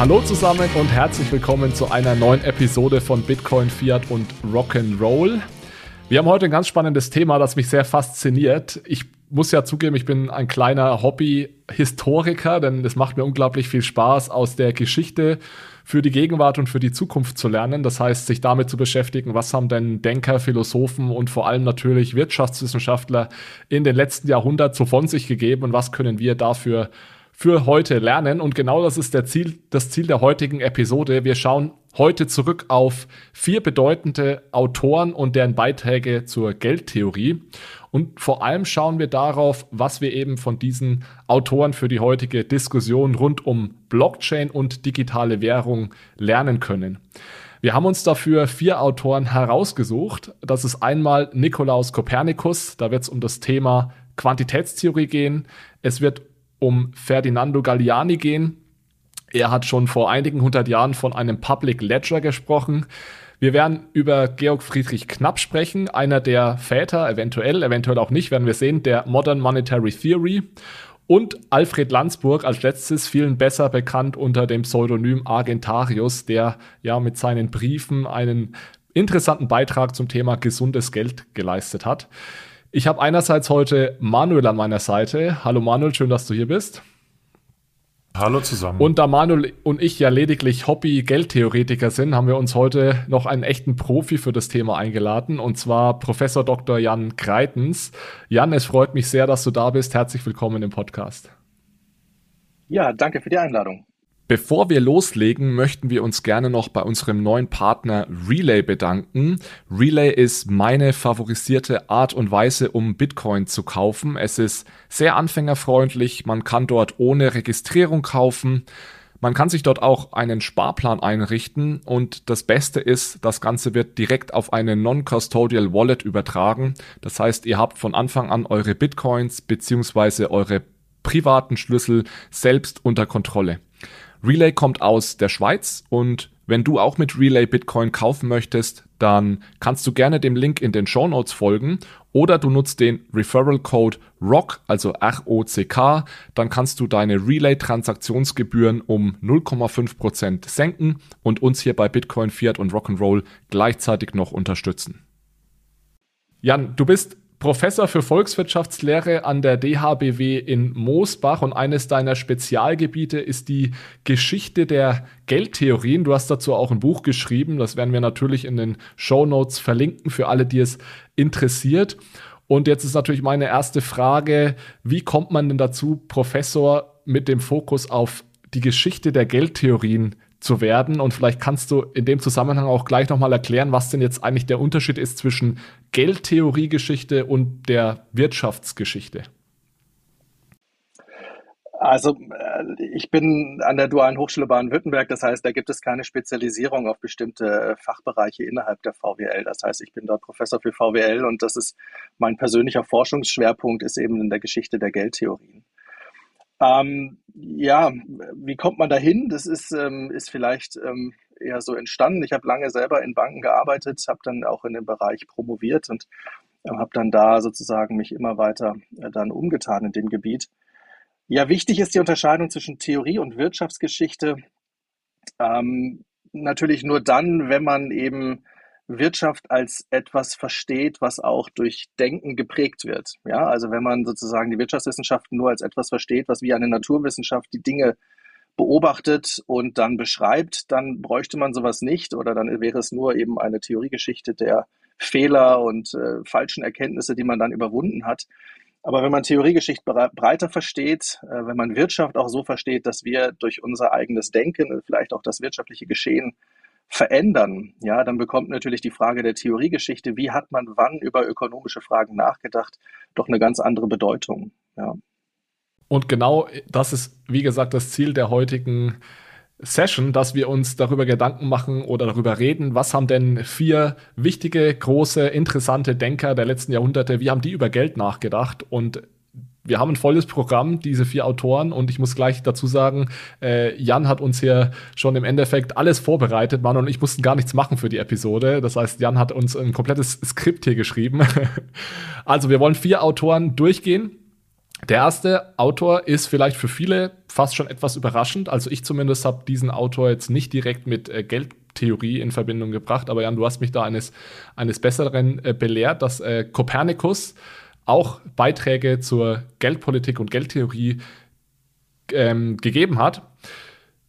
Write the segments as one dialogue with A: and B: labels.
A: Hallo zusammen und herzlich willkommen zu einer neuen Episode von Bitcoin, Fiat und Rock'n'Roll. Wir haben heute ein ganz spannendes Thema, das mich sehr fasziniert. Ich muss ja zugeben, ich bin ein kleiner Hobby-Historiker, denn es macht mir unglaublich viel Spaß, aus der Geschichte für die Gegenwart und für die Zukunft zu lernen. Das heißt, sich damit zu beschäftigen, was haben denn Denker, Philosophen und vor allem natürlich Wirtschaftswissenschaftler in den letzten Jahrhunderten so von sich gegeben und was können wir dafür für heute lernen. Und genau das ist der Ziel, das Ziel der heutigen Episode. Wir schauen heute zurück auf vier bedeutende Autoren und deren Beiträge zur Geldtheorie. Und vor allem schauen wir darauf, was wir eben von diesen Autoren für die heutige Diskussion rund um Blockchain und digitale Währung lernen können. Wir haben uns dafür vier Autoren herausgesucht. Das ist einmal Nikolaus Kopernikus, da wird es um das Thema Quantitätstheorie gehen. Es wird um Ferdinando Galliani gehen. Er hat schon vor einigen hundert Jahren von einem Public Ledger gesprochen. Wir werden über Georg Friedrich Knapp sprechen, einer der Väter, eventuell, eventuell auch nicht, werden wir sehen, der Modern Monetary Theory. Und Alfred Landsburg als letztes, vielen besser bekannt unter dem Pseudonym Argentarius, der ja mit seinen Briefen einen interessanten Beitrag zum Thema gesundes Geld geleistet hat. Ich habe einerseits heute Manuel an meiner Seite. Hallo Manuel, schön, dass du hier bist.
B: Hallo zusammen.
A: Und da Manuel und ich ja lediglich Hobby-Geldtheoretiker sind, haben wir uns heute noch einen echten Profi für das Thema eingeladen, und zwar Professor Dr. Jan Kreitens. Jan, es freut mich sehr, dass du da bist. Herzlich willkommen im Podcast.
C: Ja, danke für die Einladung.
A: Bevor wir loslegen, möchten wir uns gerne noch bei unserem neuen Partner Relay bedanken. Relay ist meine favorisierte Art und Weise, um Bitcoin zu kaufen. Es ist sehr anfängerfreundlich, man kann dort ohne Registrierung kaufen. Man kann sich dort auch einen Sparplan einrichten und das Beste ist, das Ganze wird direkt auf eine Non-Custodial Wallet übertragen. Das heißt, ihr habt von Anfang an eure Bitcoins beziehungsweise eure privaten Schlüssel selbst unter Kontrolle. Relay kommt aus der Schweiz und wenn du auch mit Relay Bitcoin kaufen möchtest, dann kannst du gerne dem Link in den Show Notes folgen oder du nutzt den Referral Code ROCK, also R-O-C-K, dann kannst du deine Relay Transaktionsgebühren um 0,5% senken und uns hier bei Bitcoin, Fiat und Rock'n'Roll gleichzeitig noch unterstützen. Jan, du bist Professor für Volkswirtschaftslehre an der DHBW in Moosbach und eines deiner Spezialgebiete ist die Geschichte der Geldtheorien. Du hast dazu auch ein Buch geschrieben, das werden wir natürlich in den Show Notes verlinken für alle, die es interessiert. Und jetzt ist natürlich meine erste Frage, wie kommt man denn dazu, Professor mit dem Fokus auf die Geschichte der Geldtheorien zu werden. Und vielleicht kannst du in dem Zusammenhang auch gleich nochmal erklären, was denn jetzt eigentlich der Unterschied ist zwischen Geldtheoriegeschichte und der Wirtschaftsgeschichte.
C: Also äh, ich bin an der Dualen Hochschule Baden-Württemberg, das heißt, da gibt es keine Spezialisierung auf bestimmte Fachbereiche innerhalb der VWL. Das heißt, ich bin dort Professor für VWL und das ist mein persönlicher Forschungsschwerpunkt ist eben in der Geschichte der Geldtheorien. Ähm, ja, wie kommt man dahin? Das ist, ähm, ist vielleicht ähm, eher so entstanden. Ich habe lange selber in Banken gearbeitet, habe dann auch in dem Bereich promoviert und äh, habe dann da sozusagen mich immer weiter äh, dann umgetan in dem Gebiet. Ja, wichtig ist die Unterscheidung zwischen Theorie und Wirtschaftsgeschichte. Ähm, natürlich nur dann, wenn man eben Wirtschaft als etwas versteht, was auch durch Denken geprägt wird. Ja, also wenn man sozusagen die Wirtschaftswissenschaften nur als etwas versteht, was wie eine Naturwissenschaft die Dinge beobachtet und dann beschreibt, dann bräuchte man sowas nicht oder dann wäre es nur eben eine Theoriegeschichte der Fehler und äh, falschen Erkenntnisse, die man dann überwunden hat. Aber wenn man Theoriegeschichte breiter versteht, äh, wenn man Wirtschaft auch so versteht, dass wir durch unser eigenes Denken, vielleicht auch das wirtschaftliche Geschehen verändern, ja, dann bekommt natürlich die Frage der Theoriegeschichte, wie hat man wann über ökonomische Fragen nachgedacht, doch eine ganz andere Bedeutung. Ja.
A: Und genau das ist, wie gesagt, das Ziel der heutigen Session, dass wir uns darüber Gedanken machen oder darüber reden, was haben denn vier wichtige, große, interessante Denker der letzten Jahrhunderte, wie haben die über Geld nachgedacht und wir haben ein volles Programm, diese vier Autoren, und ich muss gleich dazu sagen, äh, Jan hat uns hier schon im Endeffekt alles vorbereitet. Manu und ich mussten gar nichts machen für die Episode. Das heißt, Jan hat uns ein komplettes Skript hier geschrieben. also, wir wollen vier Autoren durchgehen. Der erste Autor ist vielleicht für viele fast schon etwas überraschend. Also ich zumindest habe diesen Autor jetzt nicht direkt mit äh, Geldtheorie in Verbindung gebracht, aber Jan, du hast mich da eines, eines Besseren äh, belehrt, dass äh, Kopernikus auch Beiträge zur Geldpolitik und Geldtheorie ähm, gegeben hat.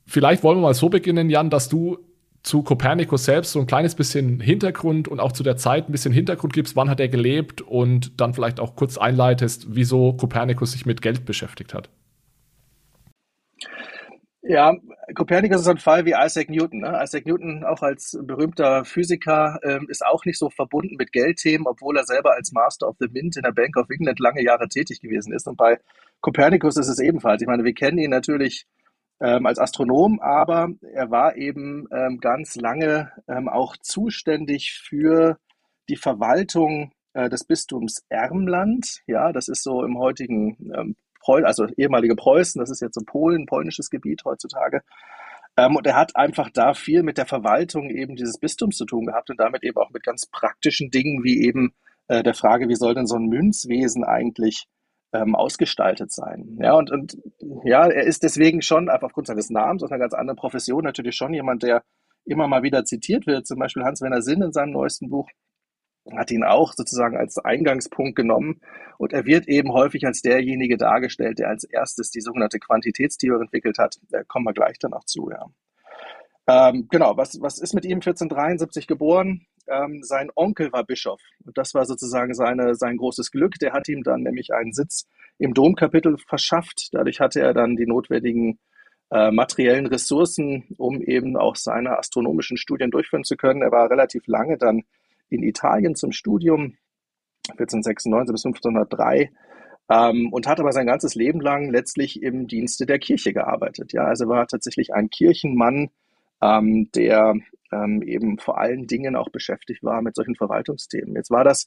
A: Vielleicht wollen wir mal so beginnen, Jan, dass du zu Kopernikus selbst so ein kleines bisschen Hintergrund und auch zu der Zeit ein bisschen Hintergrund gibst, wann hat er gelebt und dann vielleicht auch kurz einleitest, wieso Kopernikus sich mit Geld beschäftigt hat.
C: Ja, Kopernikus ist ein Fall wie Isaac Newton. Ne? Isaac Newton, auch als berühmter Physiker, ähm, ist auch nicht so verbunden mit Geldthemen, obwohl er selber als Master of the Mint in der Bank of England lange Jahre tätig gewesen ist. Und bei Kopernikus ist es ebenfalls. Ich meine, wir kennen ihn natürlich ähm, als Astronom, aber er war eben ähm, ganz lange ähm, auch zuständig für die Verwaltung äh, des Bistums Ermland. Ja, das ist so im heutigen ähm, Preußen, also ehemalige Preußen, das ist jetzt so Polen, polnisches Gebiet heutzutage. Ähm, und er hat einfach da viel mit der Verwaltung eben dieses Bistums zu tun gehabt und damit eben auch mit ganz praktischen Dingen wie eben äh, der Frage, wie soll denn so ein Münzwesen eigentlich ähm, ausgestaltet sein. Ja, und, und ja, er ist deswegen schon, einfach aufgrund seines Namens, aus einer ganz anderen Profession, natürlich schon jemand, der immer mal wieder zitiert wird. Zum Beispiel Hans-Werner Sinn in seinem neuesten Buch hat ihn auch sozusagen als Eingangspunkt genommen und er wird eben häufig als derjenige dargestellt, der als erstes die sogenannte Quantitätstheorie entwickelt hat. Da kommen wir gleich dann auch zu, ja. Ähm, genau, was, was ist mit ihm 1473 geboren? Ähm, sein Onkel war Bischof. Und das war sozusagen seine, sein großes Glück. Der hat ihm dann nämlich einen Sitz im Domkapitel verschafft. Dadurch hatte er dann die notwendigen äh, materiellen Ressourcen, um eben auch seine astronomischen Studien durchführen zu können. Er war relativ lange dann in Italien zum Studium, 1496 bis 1503. Ähm, und hat aber sein ganzes Leben lang letztlich im Dienste der Kirche gearbeitet. Ja, also war tatsächlich ein Kirchenmann, ähm, der ähm, eben vor allen Dingen auch beschäftigt war mit solchen Verwaltungsthemen. Jetzt war das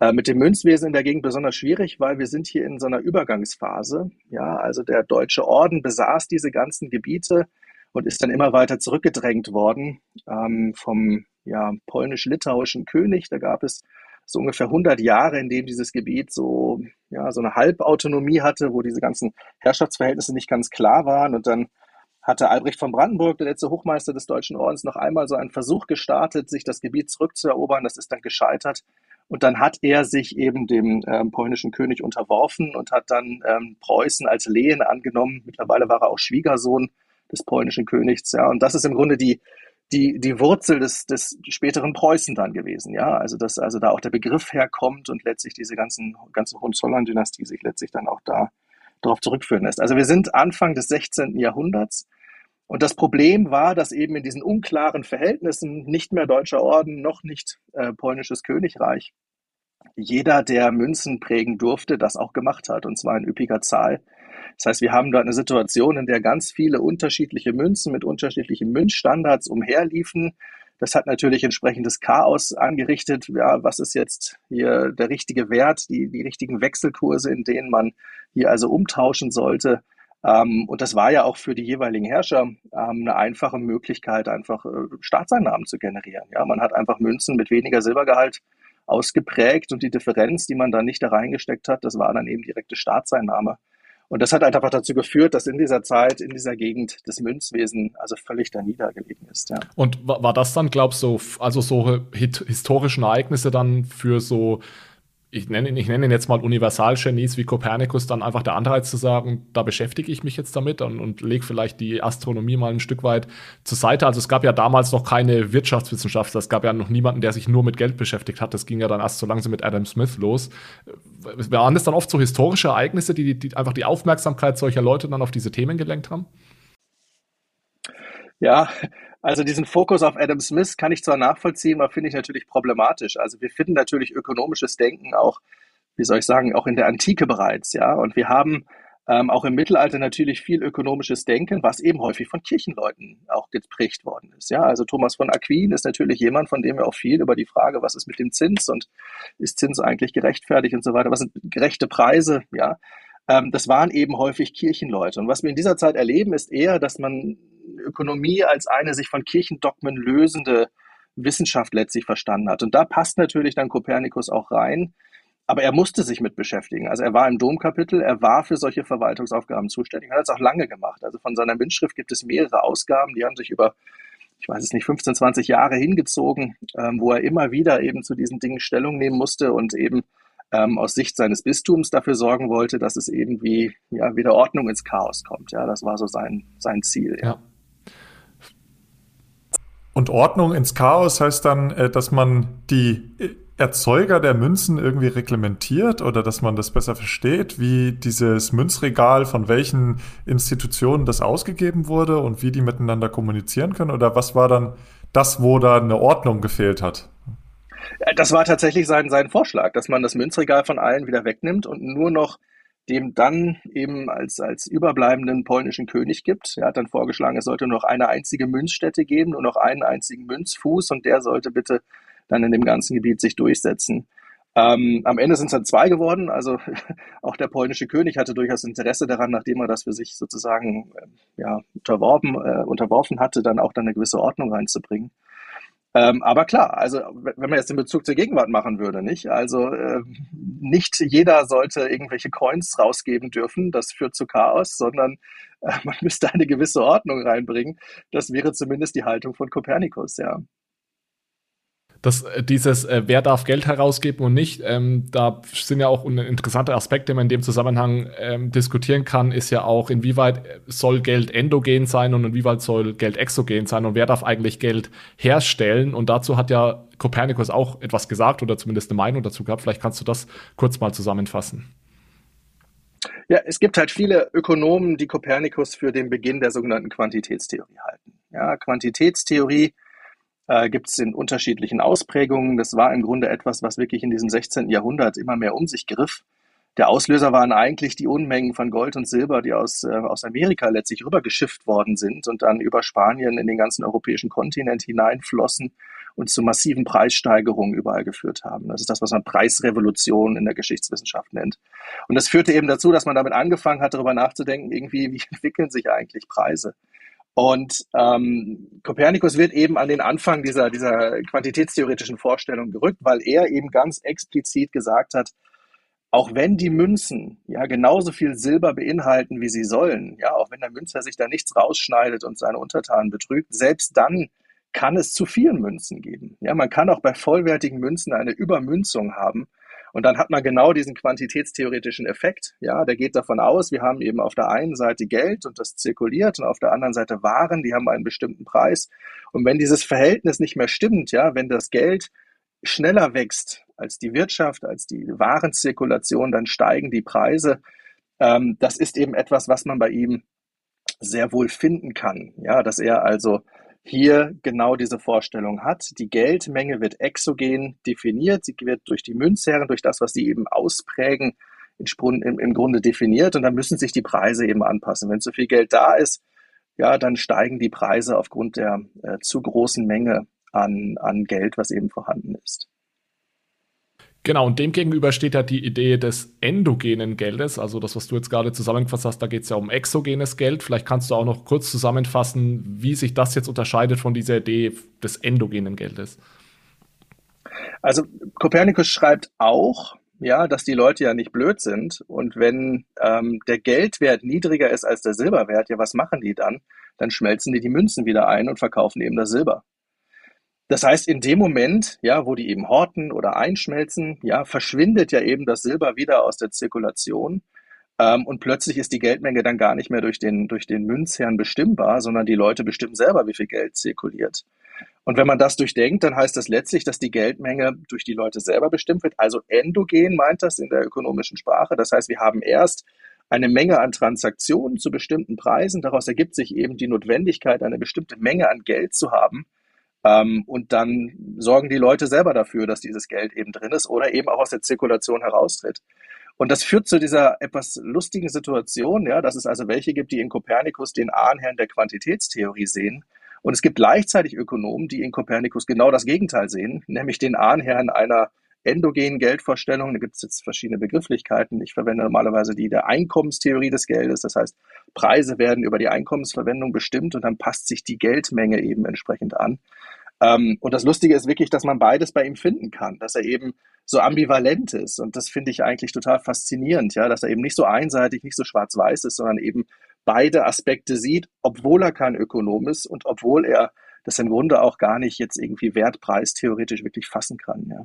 C: äh, mit dem Münzwesen in der Gegend besonders schwierig, weil wir sind hier in so einer Übergangsphase. Ja, also der Deutsche Orden besaß diese ganzen Gebiete und ist dann immer weiter zurückgedrängt worden ähm, vom ja, polnisch-litauischen König. Da gab es so ungefähr 100 Jahre, in dem dieses Gebiet so, ja, so eine Halbautonomie hatte, wo diese ganzen Herrschaftsverhältnisse nicht ganz klar waren. Und dann hatte Albrecht von Brandenburg, der letzte Hochmeister des Deutschen Ordens, noch einmal so einen Versuch gestartet, sich das Gebiet zurückzuerobern. Das ist dann gescheitert. Und dann hat er sich eben dem ähm, polnischen König unterworfen und hat dann ähm, Preußen als Lehen angenommen. Mittlerweile war er auch Schwiegersohn des polnischen Königs. Ja, und das ist im Grunde die, die, die Wurzel des, des späteren Preußen dann gewesen. Ja, also dass also da auch der Begriff herkommt und letztlich diese ganzen, ganze Hohenzollern-Dynastie sich letztlich dann auch da darauf zurückführen lässt. Also wir sind Anfang des 16. Jahrhunderts und das Problem war, dass eben in diesen unklaren Verhältnissen nicht mehr deutscher Orden, noch nicht äh, polnisches Königreich, jeder, der Münzen prägen durfte, das auch gemacht hat, und zwar in üppiger Zahl. Das heißt, wir haben dort eine Situation, in der ganz viele unterschiedliche Münzen mit unterschiedlichen Münzstandards umherliefen. Das hat natürlich entsprechendes Chaos angerichtet. Ja, was ist jetzt hier der richtige Wert, die, die richtigen Wechselkurse, in denen man hier also umtauschen sollte? Ähm, und das war ja auch für die jeweiligen Herrscher ähm, eine einfache Möglichkeit, einfach äh, Staatseinnahmen zu generieren. Ja, man hat einfach Münzen mit weniger Silbergehalt ausgeprägt und die Differenz, die man dann nicht da reingesteckt hat, das war dann eben direkte Staatseinnahme. Und das hat einfach dazu geführt, dass in dieser Zeit, in dieser Gegend das Münzwesen also völlig da niedergelegen ist. Ja.
A: Und war das dann, glaubst du, also so historischen Ereignisse dann für so ich nenne, ihn, ich nenne ihn jetzt mal Universalgenies wie Kopernikus, dann einfach der Anreiz zu sagen, da beschäftige ich mich jetzt damit und, und lege vielleicht die Astronomie mal ein Stück weit zur Seite. Also es gab ja damals noch keine Wirtschaftswissenschaftler, es gab ja noch niemanden, der sich nur mit Geld beschäftigt hat. Das ging ja dann erst so langsam mit Adam Smith los. Waren das dann oft so historische Ereignisse, die, die einfach die Aufmerksamkeit solcher Leute dann auf diese Themen gelenkt haben?
C: Ja, also diesen Fokus auf Adam Smith kann ich zwar nachvollziehen, aber finde ich natürlich problematisch. Also wir finden natürlich ökonomisches Denken auch, wie soll ich sagen, auch in der Antike bereits, ja. Und wir haben ähm, auch im Mittelalter natürlich viel ökonomisches Denken, was eben häufig von Kirchenleuten auch geprägt worden ist. Ja, also Thomas von Aquin ist natürlich jemand, von dem wir auch viel über die Frage, was ist mit dem Zins und ist Zins eigentlich gerechtfertigt und so weiter, was sind gerechte Preise, ja. Ähm, das waren eben häufig Kirchenleute. Und was wir in dieser Zeit erleben, ist eher, dass man Ökonomie als eine sich von Kirchendogmen lösende Wissenschaft letztlich verstanden hat. Und da passt natürlich dann Kopernikus auch rein, aber er musste sich mit beschäftigen. Also er war im Domkapitel, er war für solche Verwaltungsaufgaben zuständig hat es auch lange gemacht. Also von seiner Windschrift gibt es mehrere Ausgaben, die haben sich über, ich weiß es nicht, 15, 20 Jahre hingezogen, ähm, wo er immer wieder eben zu diesen Dingen Stellung nehmen musste und eben ähm, aus Sicht seines Bistums dafür sorgen wollte, dass es irgendwie ja, wieder Ordnung ins Chaos kommt. Ja, das war so sein, sein Ziel. Ja.
B: Und Ordnung ins Chaos heißt dann, äh, dass man die Erzeuger der Münzen irgendwie reglementiert oder dass man das besser versteht, wie dieses Münzregal von welchen Institutionen das ausgegeben wurde und wie die miteinander kommunizieren können? Oder was war dann das, wo da eine Ordnung gefehlt hat?
C: Das war tatsächlich sein, sein Vorschlag, dass man das Münzregal von allen wieder wegnimmt und nur noch dem dann eben als, als überbleibenden polnischen König gibt. Er hat dann vorgeschlagen, es sollte nur noch eine einzige Münzstätte geben, nur noch einen einzigen Münzfuß und der sollte bitte dann in dem ganzen Gebiet sich durchsetzen. Ähm, am Ende sind es dann zwei geworden. Also auch der polnische König hatte durchaus Interesse daran, nachdem er das für sich sozusagen äh, ja, unterworfen, äh, unterworfen hatte, dann auch dann eine gewisse Ordnung reinzubringen. Ähm, aber klar, also wenn man jetzt den Bezug zur Gegenwart machen würde, nicht? Also äh, nicht jeder sollte irgendwelche Coins rausgeben dürfen, das führt zu Chaos, sondern äh, man müsste eine gewisse Ordnung reinbringen. Das wäre zumindest die Haltung von Kopernikus, ja
A: das, äh, dieses, äh, wer darf Geld herausgeben und nicht, ähm, da sind ja auch interessante Aspekte, die man in dem Zusammenhang ähm, diskutieren kann, ist ja auch, inwieweit äh, soll Geld endogen sein und inwieweit soll Geld exogen sein und wer darf eigentlich Geld herstellen. Und dazu hat ja Kopernikus auch etwas gesagt oder zumindest eine Meinung dazu gehabt. Vielleicht kannst du das kurz mal zusammenfassen.
C: Ja, es gibt halt viele Ökonomen, die Kopernikus für den Beginn der sogenannten Quantitätstheorie halten. Ja, Quantitätstheorie äh, gibt es in unterschiedlichen Ausprägungen. Das war im Grunde etwas, was wirklich in diesem 16. Jahrhundert immer mehr um sich griff. Der Auslöser waren eigentlich die Unmengen von Gold und Silber, die aus, äh, aus Amerika letztlich rübergeschifft worden sind und dann über Spanien in den ganzen europäischen Kontinent hineinflossen und zu massiven Preissteigerungen überall geführt haben. Das ist das, was man Preisrevolution in der Geschichtswissenschaft nennt. Und das führte eben dazu, dass man damit angefangen hat, darüber nachzudenken, irgendwie, wie entwickeln sich eigentlich Preise? Und ähm, Kopernikus wird eben an den Anfang dieser, dieser quantitätstheoretischen Vorstellung gerückt, weil er eben ganz explizit gesagt hat, auch wenn die Münzen ja genauso viel Silber beinhalten, wie sie sollen, ja, auch wenn der Münzer sich da nichts rausschneidet und seine Untertanen betrügt, selbst dann kann es zu vielen Münzen geben. Ja, man kann auch bei vollwertigen Münzen eine Übermünzung haben und dann hat man genau diesen quantitätstheoretischen Effekt. Ja, der geht davon aus, wir haben eben auf der einen Seite Geld und das zirkuliert und auf der anderen Seite Waren, die haben einen bestimmten Preis. Und wenn dieses Verhältnis nicht mehr stimmt, ja, wenn das Geld schneller wächst als die Wirtschaft, als die Warenzirkulation, dann steigen die Preise. Ähm, das ist eben etwas, was man bei ihm sehr wohl finden kann. Ja, dass er also hier genau diese Vorstellung hat. Die Geldmenge wird exogen definiert, sie wird durch die Münzherren, durch das, was sie eben ausprägen, im, Grunde definiert und dann müssen sich die Preise eben anpassen. Wenn zu viel Geld da ist, ja, dann steigen die Preise aufgrund der äh, zu großen Menge an, an Geld, was eben vorhanden ist.
A: Genau, und dem gegenüber steht ja die Idee des endogenen Geldes, also das, was du jetzt gerade zusammengefasst hast, da geht es ja um exogenes Geld. Vielleicht kannst du auch noch kurz zusammenfassen, wie sich das jetzt unterscheidet von dieser Idee des endogenen Geldes.
C: Also Kopernikus schreibt auch, ja, dass die Leute ja nicht blöd sind und wenn ähm, der Geldwert niedriger ist als der Silberwert, ja, was machen die dann? Dann schmelzen die die Münzen wieder ein und verkaufen eben das Silber. Das heißt, in dem Moment, ja, wo die eben horten oder einschmelzen, ja, verschwindet ja eben das Silber wieder aus der Zirkulation. Ähm, und plötzlich ist die Geldmenge dann gar nicht mehr durch den, durch den Münzherrn bestimmbar, sondern die Leute bestimmen selber, wie viel Geld zirkuliert. Und wenn man das durchdenkt, dann heißt das letztlich, dass die Geldmenge durch die Leute selber bestimmt wird. Also endogen meint das in der ökonomischen Sprache. Das heißt, wir haben erst eine Menge an Transaktionen zu bestimmten Preisen. Daraus ergibt sich eben die Notwendigkeit, eine bestimmte Menge an Geld zu haben. Ähm, und dann sorgen die Leute selber dafür, dass dieses Geld eben drin ist oder eben auch aus der Zirkulation heraustritt. Und das führt zu dieser etwas lustigen Situation, ja, dass es also welche gibt, die in Kopernikus den Ahnherrn der Quantitätstheorie sehen. Und es gibt gleichzeitig Ökonomen, die in Kopernikus genau das Gegenteil sehen, nämlich den Ahnherrn einer endogenen Geldvorstellung. Da gibt es jetzt verschiedene Begrifflichkeiten. Ich verwende normalerweise die der Einkommenstheorie des Geldes. Das heißt, Preise werden über die Einkommensverwendung bestimmt und dann passt sich die Geldmenge eben entsprechend an. Ähm, und das Lustige ist wirklich, dass man beides bei ihm finden kann, dass er eben so ambivalent ist. Und das finde ich eigentlich total faszinierend, ja, dass er eben nicht so einseitig, nicht so schwarz-weiß ist, sondern eben beide Aspekte sieht, obwohl er kein Ökonom ist und obwohl er das im Grunde auch gar nicht jetzt irgendwie Wertpreis theoretisch wirklich fassen kann, ja.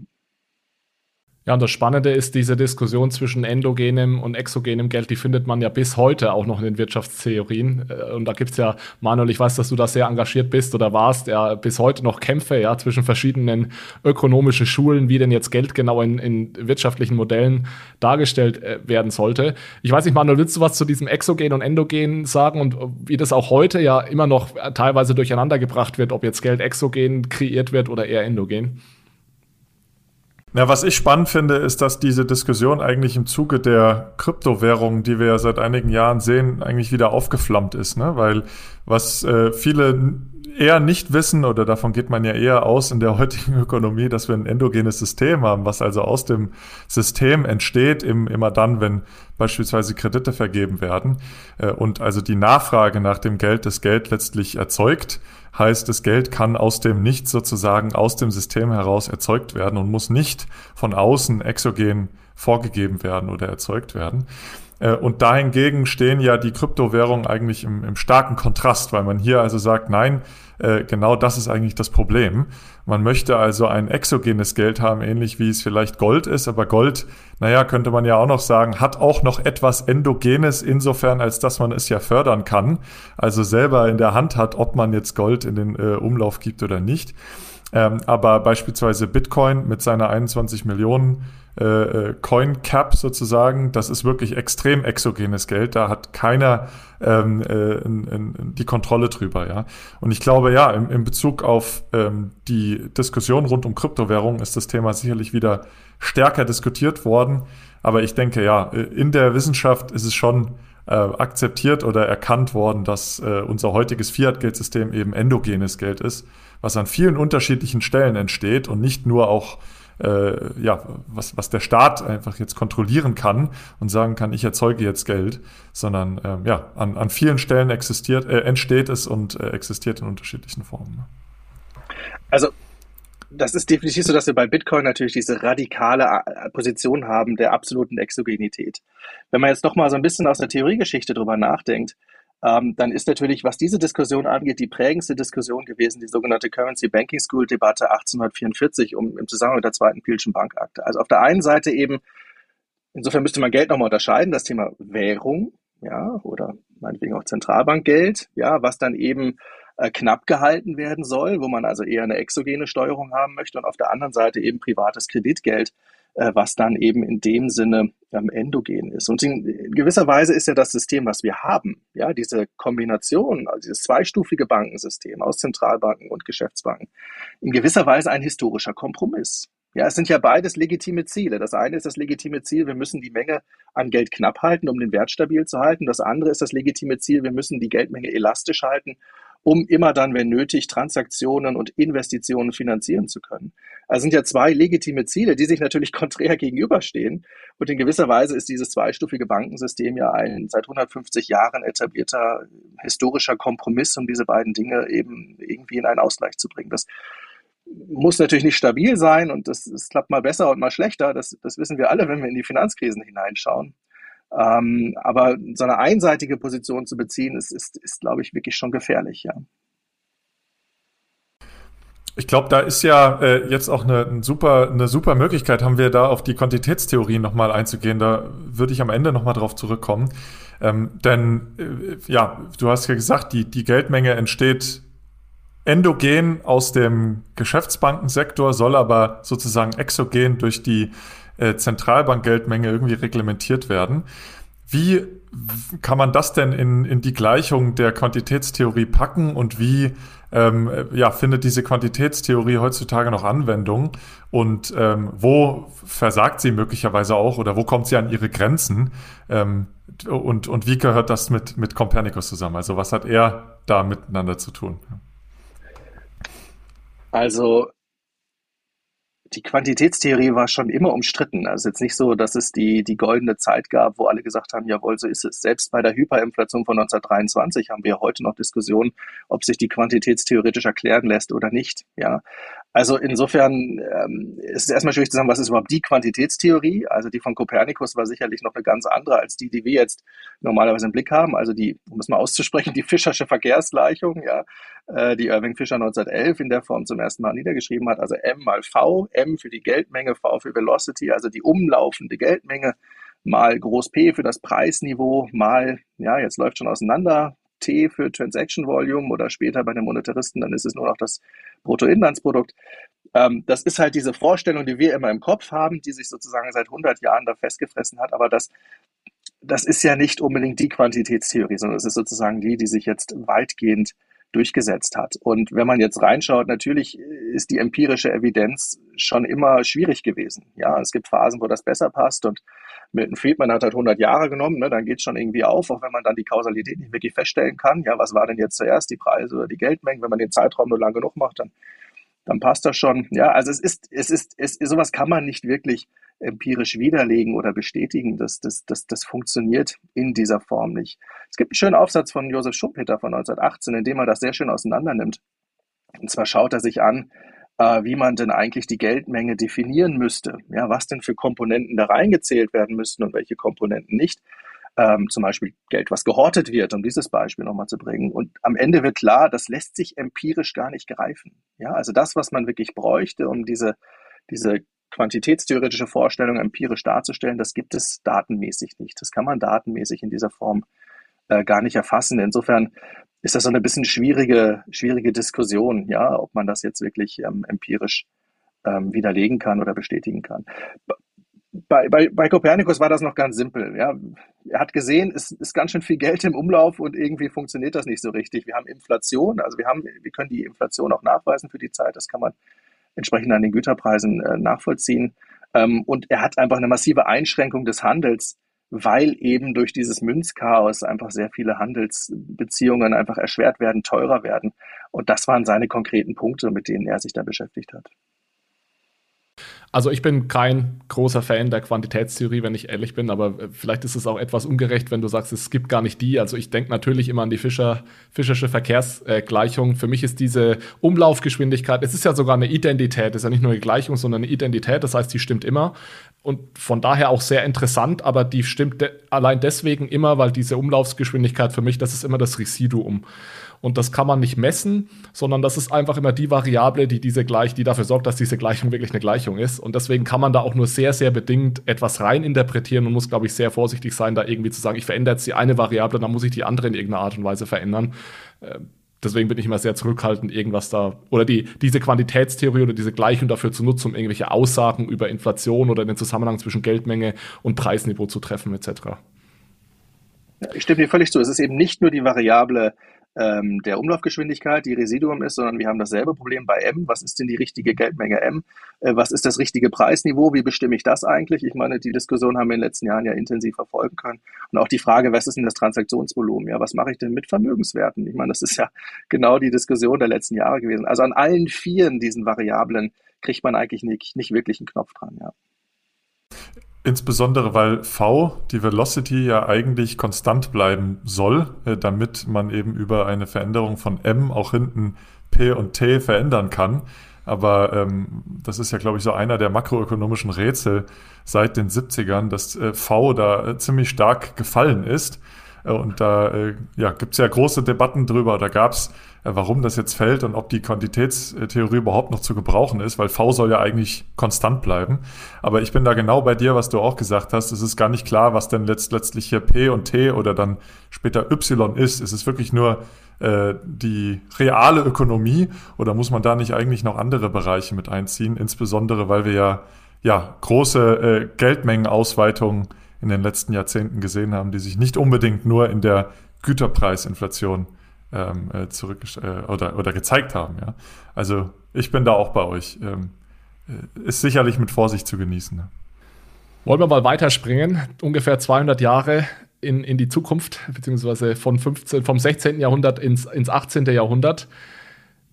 A: Ja, und das Spannende ist, diese Diskussion zwischen endogenem und exogenem Geld, die findet man ja bis heute auch noch in den Wirtschaftstheorien. Äh, und da gibt's ja, Manuel, ich weiß, dass du da sehr engagiert bist oder warst, ja, bis heute noch Kämpfe ja, zwischen verschiedenen ökonomischen Schulen, wie denn jetzt Geld genau in, in wirtschaftlichen Modellen dargestellt äh, werden sollte. Ich weiß nicht, Manuel, willst du was zu diesem Exogen und Endogen sagen und wie das auch heute ja immer noch teilweise durcheinander gebracht wird, ob jetzt Geld exogen kreiert wird oder eher endogen?
B: Na, was ich spannend finde, ist, dass diese Diskussion eigentlich im Zuge der Kryptowährungen, die wir ja seit einigen Jahren sehen, eigentlich wieder aufgeflammt ist, ne? Weil was äh, viele eher nicht wissen, oder davon geht man ja eher aus in der heutigen Ökonomie, dass wir ein endogenes System haben, was also aus dem System entsteht, im, immer dann, wenn beispielsweise Kredite vergeben werden äh, und also die Nachfrage nach dem Geld das Geld letztlich erzeugt heißt, das Geld kann aus dem Nichts sozusagen aus dem System heraus erzeugt werden und muss nicht von außen exogen vorgegeben werden oder erzeugt werden. Äh, und dahingegen stehen ja die Kryptowährungen eigentlich im, im starken Kontrast, weil man hier also sagt, nein, äh, genau das ist eigentlich das Problem. Man möchte also ein exogenes Geld haben, ähnlich wie es vielleicht Gold ist, aber Gold, naja, könnte man ja auch noch sagen, hat auch noch etwas Endogenes insofern, als dass man es ja fördern kann, also selber in der Hand hat, ob man jetzt Gold in den äh, Umlauf gibt oder nicht. Ähm, aber beispielsweise Bitcoin mit seiner 21 Millionen äh, äh, Coin Cap sozusagen, das ist wirklich extrem exogenes Geld. Da hat keiner ähm, äh, in, in, die Kontrolle drüber. Ja, und ich glaube ja, im, in Bezug auf ähm, die Diskussion rund um Kryptowährungen ist das Thema sicherlich wieder stärker diskutiert worden. Aber ich denke ja, in der Wissenschaft ist es schon äh, akzeptiert oder erkannt worden, dass äh, unser heutiges Fiat-Geldsystem eben endogenes Geld ist, was an vielen unterschiedlichen Stellen entsteht und nicht nur auch äh, ja, was, was der Staat einfach jetzt kontrollieren kann und sagen kann, ich erzeuge jetzt Geld, sondern ähm, ja, an, an vielen Stellen existiert, äh, entsteht es und äh, existiert in unterschiedlichen Formen. Ne?
C: Also das ist definitiv so, dass wir bei Bitcoin natürlich diese radikale äh, Position haben der absoluten Exogenität. Wenn man jetzt noch mal so ein bisschen aus der Theoriegeschichte drüber nachdenkt, ähm, dann ist natürlich, was diese Diskussion angeht, die prägendste Diskussion gewesen, die sogenannte Currency Banking School Debatte 1844 um, im Zusammenhang mit der zweiten Pilschen Bankakte. Also auf der einen Seite eben, insofern müsste man Geld nochmal unterscheiden, das Thema Währung, ja, oder meinetwegen auch Zentralbankgeld, ja, was dann eben äh, knapp gehalten werden soll, wo man also eher eine exogene Steuerung haben möchte und auf der anderen Seite eben privates Kreditgeld, was dann eben in dem Sinne ähm, endogen ist. Und in, in, gewisser Weise ist ja das System, was wir haben, ja, diese Kombination, also dieses zweistufige Bankensystem aus Zentralbanken und Geschäftsbanken, in gewisser Weise ein historischer Kompromiss. Ja, es sind ja beides legitime Ziele. Das eine ist das legitime Ziel, wir müssen die Menge an Geld knapp halten, um den Wert stabil zu halten. Das andere ist das legitime Ziel, wir müssen die Geldmenge elastisch halten, um immer dann, wenn nötig, Transaktionen und Investitionen finanzieren zu können. Also sind ja zwei legitime Ziele, die sich natürlich konträr gegenüberstehen. Und in gewisser Weise ist dieses zweistufige Bankensystem ja ein seit 150 Jahren etablierter historischer Kompromiss, um diese beiden Dinge eben irgendwie in einen Ausgleich zu bringen. Das muss natürlich nicht stabil sein und das, das klappt mal besser und mal schlechter. Das, das wissen wir alle, wenn wir in die Finanzkrisen hineinschauen. Ähm, aber so eine einseitige Position zu beziehen, ist, ist, ist glaube ich, wirklich schon gefährlich, ja.
B: Ich glaube, da ist ja äh, jetzt auch eine, eine, super, eine super Möglichkeit, haben wir da auf die Quantitätstheorie nochmal einzugehen. Da würde ich am Ende nochmal drauf zurückkommen. Ähm, denn, äh, ja, du hast ja gesagt, die, die Geldmenge entsteht endogen aus dem Geschäftsbankensektor, soll aber sozusagen exogen durch die äh, Zentralbankgeldmenge irgendwie reglementiert werden. Wie kann man das denn in, in die Gleichung der Quantitätstheorie packen und wie ähm, ja, findet diese Quantitätstheorie heutzutage noch Anwendung und ähm, wo versagt sie möglicherweise auch oder wo kommt sie an ihre Grenzen ähm, und, und wie gehört das mit, mit Copernicus zusammen? Also was hat er da miteinander zu tun?
C: Also die Quantitätstheorie war schon immer umstritten. Also jetzt nicht so, dass es die, die goldene Zeit gab, wo alle gesagt haben, jawohl, so ist es. Selbst bei der Hyperinflation von 1923 haben wir heute noch Diskussionen, ob sich die quantitätstheoretisch erklären lässt oder nicht. Ja, also insofern ähm, ist es erstmal schwierig zu sagen, was ist überhaupt die Quantitätstheorie? Also die von Kopernikus war sicherlich noch eine ganz andere als die, die wir jetzt normalerweise im Blick haben. Also die, um es mal auszusprechen, die Fischersche Verkehrsgleichung, ja, äh, die Irving Fischer 1911 in der Form zum ersten Mal niedergeschrieben hat. Also M mal V, M für die Geldmenge, V für Velocity, also die umlaufende Geldmenge, mal Groß P für das Preisniveau, mal, ja, jetzt läuft schon auseinander, T für Transaction Volume oder später bei den Monetaristen, dann ist es nur noch das Bruttoinlandsprodukt. Ähm, das ist halt diese Vorstellung, die wir immer im Kopf haben, die sich sozusagen seit 100 Jahren da festgefressen hat. Aber das, das ist ja nicht unbedingt die Quantitätstheorie, sondern es ist sozusagen die, die sich jetzt weitgehend durchgesetzt hat. Und wenn man jetzt reinschaut, natürlich ist die empirische Evidenz schon immer schwierig gewesen. Ja, es gibt Phasen, wo das besser passt und Milton Friedman hat halt 100 Jahre genommen, ne, dann geht es schon irgendwie auf, auch wenn man dann die Kausalität nicht wirklich feststellen kann. Ja, was war denn jetzt zuerst, die Preise oder die Geldmengen? Wenn man den Zeitraum nur lang genug macht, dann, dann passt das schon. Ja, also es ist, es ist, es, sowas kann man nicht wirklich empirisch widerlegen oder bestätigen. Das, das, das, das funktioniert in dieser Form nicht. Es gibt einen schönen Aufsatz von Josef Schumpeter von 1918, in dem er das sehr schön auseinander nimmt. Und zwar schaut er sich an, äh, wie man denn eigentlich die Geldmenge definieren müsste. Ja, was denn für Komponenten da reingezählt werden müssten und welche Komponenten nicht. Ähm, zum Beispiel Geld, was gehortet wird, um dieses Beispiel nochmal zu bringen. Und am Ende wird klar, das lässt sich empirisch gar nicht greifen. Ja, also das, was man wirklich bräuchte, um diese, diese quantitätstheoretische Vorstellung empirisch darzustellen, das gibt es datenmäßig nicht. Das kann man datenmäßig in dieser Form äh, gar nicht erfassen. Insofern ist das so eine bisschen schwierige, schwierige Diskussion, ja, ob man das jetzt wirklich ähm, empirisch ähm, widerlegen kann oder bestätigen kann. Bei, bei, bei Kopernikus war das noch ganz simpel. Ja. Er hat gesehen, es ist ganz schön viel Geld im Umlauf und irgendwie funktioniert das nicht so richtig. Wir haben Inflation, also wir haben, wir können die Inflation auch nachweisen für die Zeit. Das kann man entsprechend an den Güterpreisen äh, nachvollziehen. Ähm, und er hat einfach eine massive Einschränkung des Handels weil eben durch dieses Münzchaos einfach sehr viele Handelsbeziehungen einfach erschwert werden, teurer werden. Und das waren seine konkreten Punkte, mit denen er sich da beschäftigt hat.
A: Also ich bin kein großer Fan der Quantitätstheorie, wenn ich ehrlich bin, aber äh, vielleicht ist es auch etwas ungerecht, wenn du sagst, es gibt gar nicht die. Also ich denke natürlich immer an die Fischer, Fischersche Verkehrsgleichung. Für mich ist diese Umlaufgeschwindigkeit, es ist ja sogar eine Identität, es ist ja nicht nur eine Gleichung, sondern eine Identität, das heißt, die stimmt immer und von daher auch sehr interessant, aber die stimmt de allein deswegen immer, weil diese Umlaufsgeschwindigkeit für mich, das ist immer das Residuum. Und das kann man nicht messen, sondern das ist einfach immer die Variable, die diese gleich, die dafür sorgt, dass diese Gleichung wirklich eine Gleichung ist. Und deswegen kann man da auch nur sehr, sehr bedingt etwas reininterpretieren und muss, glaube ich, sehr vorsichtig sein, da irgendwie zu sagen, ich verändere jetzt die eine Variable, dann muss ich die andere in irgendeiner Art und Weise verändern. Ähm, deswegen bin ich immer sehr zurückhaltend, irgendwas da oder die, diese Quantitätstheorie oder diese Gleichung dafür zu nutzen, um irgendwelche Aussagen über Inflation oder den Zusammenhang zwischen Geldmenge und Preisniveau zu treffen, etc.
C: Ich stimme dir völlig zu. Es ist eben nicht nur die Variable ähm, der Umlaufgeschwindigkeit, die Residuum ist, sondern wir haben dasselbe Problem bei M. Was ist denn die richtige Geldmenge M? Äh, was ist das richtige Preisniveau? Wie bestimme ich das eigentlich? Ich meine, die Diskussion haben wir in den letzten Jahren ja intensiv verfolgen können. Und auch die Frage, was ist denn das Transaktionsvolumen? Ja, was mache ich denn mit Vermögenswerten? Ich meine, das ist ja genau die Diskussion der letzten Jahre gewesen. Also an allen vieren diesen Variablen kriegt man eigentlich nicht, nicht wirklich einen Knopf dran, ja.
B: Insbesondere weil V, die Velocity, ja eigentlich konstant bleiben soll, äh, damit man eben über eine Veränderung von M auch hinten P und T verändern kann. Aber ähm, das ist ja, glaube ich, so einer der makroökonomischen Rätsel seit den 70ern, dass äh, V da äh, ziemlich stark gefallen ist. Äh, und da äh, ja, gibt es ja große Debatten drüber. Da gab es warum das jetzt fällt und ob die Quantitätstheorie überhaupt noch zu gebrauchen ist, weil V soll ja eigentlich konstant bleiben. Aber ich bin da genau bei dir, was du auch gesagt hast. Es ist gar nicht klar, was denn letzt, letztlich hier P und T oder dann später Y ist. Es ist wirklich nur äh, die reale Ökonomie oder muss man da nicht eigentlich noch andere Bereiche mit einziehen? Insbesondere, weil wir ja, ja große äh, Geldmengenausweitungen in den letzten Jahrzehnten gesehen haben, die sich nicht unbedingt nur in der Güterpreisinflation ähm, äh, zurück äh, oder, oder gezeigt haben. Ja? Also ich bin da auch bei euch. Ähm, äh, ist sicherlich mit Vorsicht zu genießen.
A: Wollen wir mal weiterspringen? Ungefähr 200 Jahre in, in die Zukunft, beziehungsweise von 15, vom 16. Jahrhundert ins, ins 18. Jahrhundert.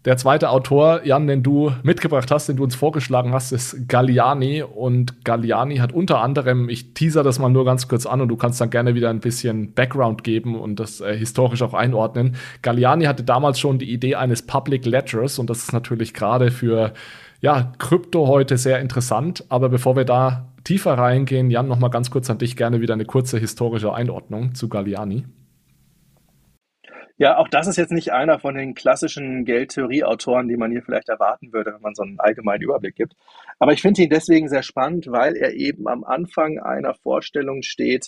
A: Der zweite Autor, Jan, den du mitgebracht hast, den du uns vorgeschlagen hast, ist Galliani. Und Galliani hat unter anderem, ich teaser das mal nur ganz kurz an und du kannst dann gerne wieder ein bisschen Background geben und das äh, historisch auch einordnen. Galliani hatte damals schon die Idee eines Public Ledgers und das ist natürlich gerade für ja, Krypto heute sehr interessant. Aber bevor wir da tiefer reingehen, Jan, noch mal ganz kurz an dich gerne wieder eine kurze historische Einordnung zu Galliani.
C: Ja, auch das ist jetzt nicht einer von den klassischen Geldtheorie-Autoren, die man hier vielleicht erwarten würde, wenn man so einen allgemeinen Überblick gibt. Aber ich finde ihn deswegen sehr spannend, weil er eben am Anfang einer Vorstellung steht,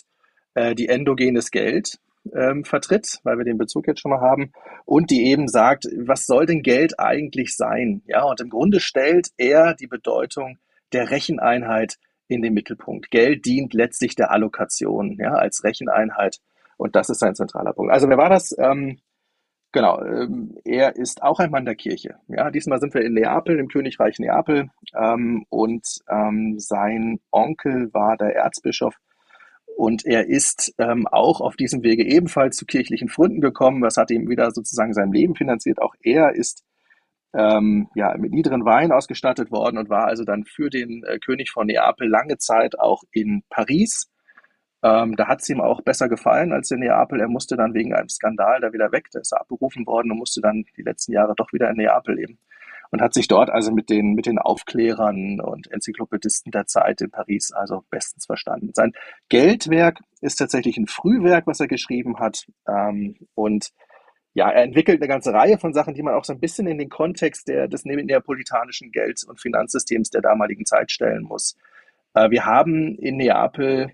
C: äh, die endogenes Geld ähm, vertritt, weil wir den Bezug jetzt schon mal haben, und die eben sagt, was soll denn Geld eigentlich sein? Ja, und im Grunde stellt er die Bedeutung der Recheneinheit in den Mittelpunkt. Geld dient letztlich der Allokation, ja, als Recheneinheit und das ist sein zentraler Punkt. Also wer war das? Ähm, genau, ähm, er ist auch ein Mann der Kirche. Ja, diesmal sind wir in Neapel, im Königreich Neapel. Ähm, und ähm, sein Onkel war der Erzbischof. Und er ist ähm, auch auf diesem Wege ebenfalls zu kirchlichen Fründen gekommen. Was hat ihm wieder sozusagen sein Leben finanziert? Auch er ist ähm, ja, mit niederen Wein ausgestattet worden und war also dann für den äh, König von Neapel lange Zeit auch in Paris ähm, da hat es ihm auch besser gefallen als in Neapel. Er musste dann wegen einem Skandal da wieder weg. Da ist er abberufen worden und musste dann die letzten Jahre doch wieder in Neapel leben. Und hat sich dort also mit den, mit den Aufklärern und Enzyklopädisten der Zeit in Paris also bestens verstanden. Sein Geldwerk ist tatsächlich ein Frühwerk, was er geschrieben hat. Ähm, und ja, er entwickelt eine ganze Reihe von Sachen, die man auch so ein bisschen in den Kontext der, des neapolitanischen Geld- und Finanzsystems der damaligen Zeit stellen muss. Äh, wir haben in Neapel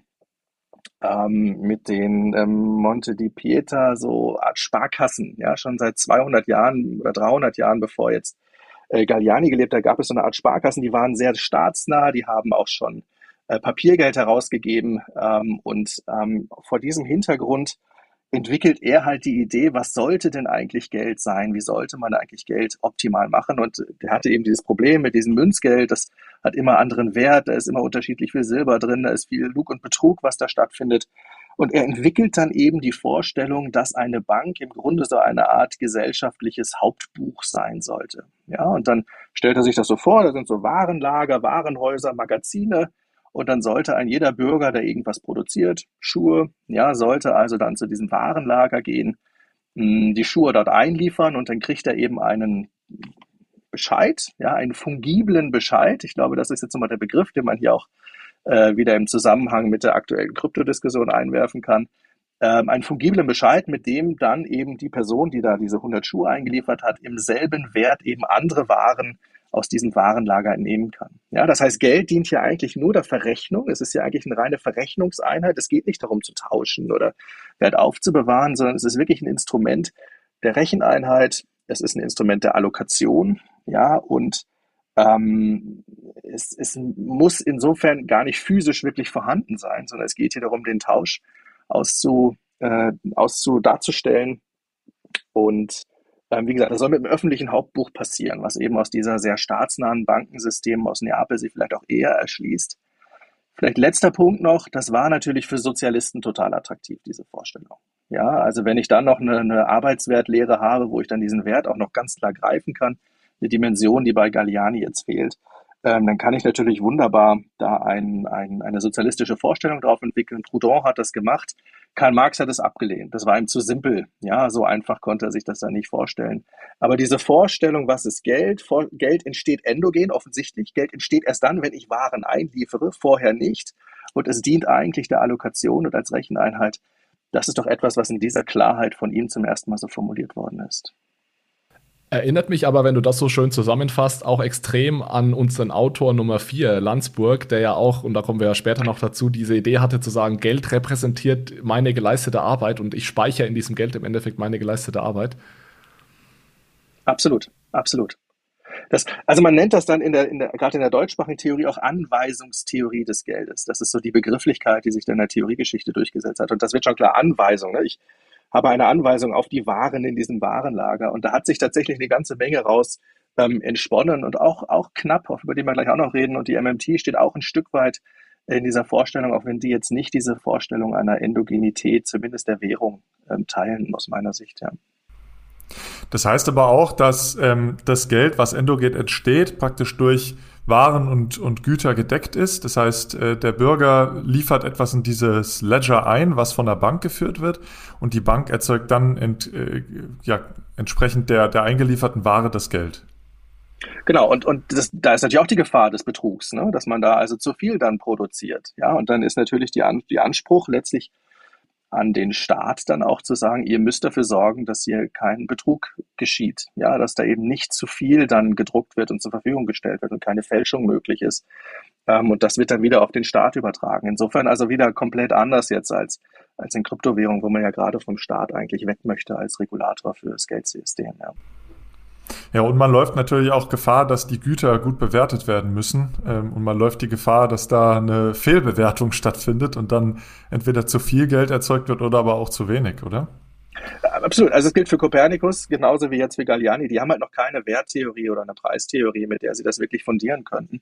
C: ähm, mit den ähm, Monte di Pieta so Art Sparkassen, ja, schon seit 200 Jahren oder 300 Jahren, bevor jetzt äh, Galliani gelebt hat, gab es so eine Art Sparkassen, die waren sehr staatsnah, die haben auch schon äh, Papiergeld herausgegeben ähm, und ähm, vor diesem Hintergrund entwickelt er halt die Idee, was sollte denn eigentlich Geld sein? Wie sollte man eigentlich Geld optimal machen? Und der hatte eben dieses Problem mit diesem Münzgeld, das hat immer anderen Wert, da ist immer unterschiedlich viel Silber drin, da ist viel Lug und Betrug, was da stattfindet. Und er entwickelt dann eben die Vorstellung, dass eine Bank im Grunde so eine Art gesellschaftliches Hauptbuch sein sollte. Ja, und dann stellt er sich das so vor, da sind so Warenlager, Warenhäuser, Magazine, und dann sollte ein jeder Bürger, der irgendwas produziert, Schuhe, ja, sollte also dann zu diesem Warenlager gehen, hm, die Schuhe dort einliefern und dann kriegt er eben einen Bescheid, ja, einen fungiblen Bescheid. Ich glaube, das ist jetzt nochmal der Begriff, den man hier auch äh, wieder im Zusammenhang mit der aktuellen Kryptodiskussion einwerfen kann. Ähm, einen fungiblen Bescheid, mit dem dann eben die Person, die da diese 100 Schuhe eingeliefert hat, im selben Wert eben andere Waren aus diesem Warenlager entnehmen kann. Ja, das heißt, Geld dient ja eigentlich nur der Verrechnung. Es ist ja eigentlich eine reine Verrechnungseinheit. Es geht nicht darum zu tauschen oder Wert aufzubewahren, sondern es ist wirklich ein Instrument der Recheneinheit. Es ist ein Instrument der Allokation. Ja, und ähm, es, es muss insofern gar nicht physisch wirklich vorhanden sein, sondern es geht hier darum, den Tausch auszu, äh, auszu darzustellen und wie gesagt, das soll mit dem öffentlichen Hauptbuch passieren, was eben aus dieser sehr staatsnahen Bankensystem aus Neapel sich vielleicht auch eher erschließt. Vielleicht letzter Punkt noch, das war natürlich für Sozialisten total attraktiv, diese Vorstellung. Ja, also wenn ich dann noch eine, eine Arbeitswertlehre habe, wo ich dann diesen Wert auch noch ganz klar greifen kann, eine Dimension, die bei Galliani jetzt fehlt, ähm, dann kann ich natürlich wunderbar da ein, ein, eine sozialistische Vorstellung drauf entwickeln. Proudhon hat das gemacht. Karl Marx hat es abgelehnt. Das war ihm zu simpel. Ja, so einfach konnte er sich das dann nicht vorstellen. Aber diese Vorstellung, was ist Geld? Vor, Geld entsteht endogen, offensichtlich. Geld entsteht erst dann, wenn ich Waren einliefere, vorher nicht. Und es dient eigentlich der Allokation und als Recheneinheit. Das ist doch etwas, was in dieser Klarheit von ihm zum ersten Mal so formuliert worden ist.
A: Erinnert mich aber, wenn du das so schön zusammenfasst, auch extrem an unseren Autor Nummer 4, Landsburg, der ja auch, und da kommen wir ja später noch dazu, diese Idee hatte zu sagen, Geld repräsentiert meine geleistete Arbeit und ich speichere in diesem Geld im Endeffekt meine geleistete Arbeit.
C: Absolut, absolut. Das, also man nennt das dann in der, in der, gerade in der deutschsprachigen Theorie auch Anweisungstheorie des Geldes. Das ist so die Begrifflichkeit, die sich dann in der Theoriegeschichte durchgesetzt hat. Und das wird schon klar Anweisung. Ne? Ich habe eine Anweisung auf die Waren in diesem Warenlager. Und da hat sich tatsächlich eine ganze Menge raus ähm, entsponnen und auch, auch knapp, über die wir gleich auch noch reden. Und die MMT steht auch ein Stück weit in dieser Vorstellung, auch wenn die jetzt nicht diese Vorstellung einer Endogenität, zumindest der Währung, ähm, teilen, aus meiner Sicht. Ja.
B: Das heißt aber auch, dass ähm, das Geld, was endogen entsteht, praktisch durch waren und, und Güter gedeckt ist. Das heißt, äh, der Bürger liefert etwas in dieses Ledger ein, was von der Bank geführt wird und die Bank erzeugt dann ent, äh, ja, entsprechend der, der eingelieferten Ware das Geld.
C: Genau, und, und das, da ist natürlich auch die Gefahr des Betrugs, ne? dass man da also zu viel dann produziert. Ja, und dann ist natürlich die, An die Anspruch letztlich an den Staat dann auch zu sagen, ihr müsst dafür sorgen, dass hier kein Betrug geschieht. Ja, dass da eben nicht zu viel dann gedruckt wird und zur Verfügung gestellt wird und keine Fälschung möglich ist. Ähm, und das wird dann wieder auf den Staat übertragen. Insofern also wieder komplett anders jetzt als, als in Kryptowährungen, wo man ja gerade vom Staat eigentlich weg möchte als Regulator für das Geldsystem. Ja.
B: Ja, und man läuft natürlich auch Gefahr, dass die Güter gut bewertet werden müssen. Ähm, und man läuft die Gefahr, dass da eine Fehlbewertung stattfindet und dann entweder zu viel Geld erzeugt wird oder aber auch zu wenig, oder?
C: Absolut. Also es gilt für Kopernikus genauso wie jetzt für Galliani. Die haben halt noch keine Werttheorie oder eine Preistheorie, mit der sie das wirklich fundieren könnten.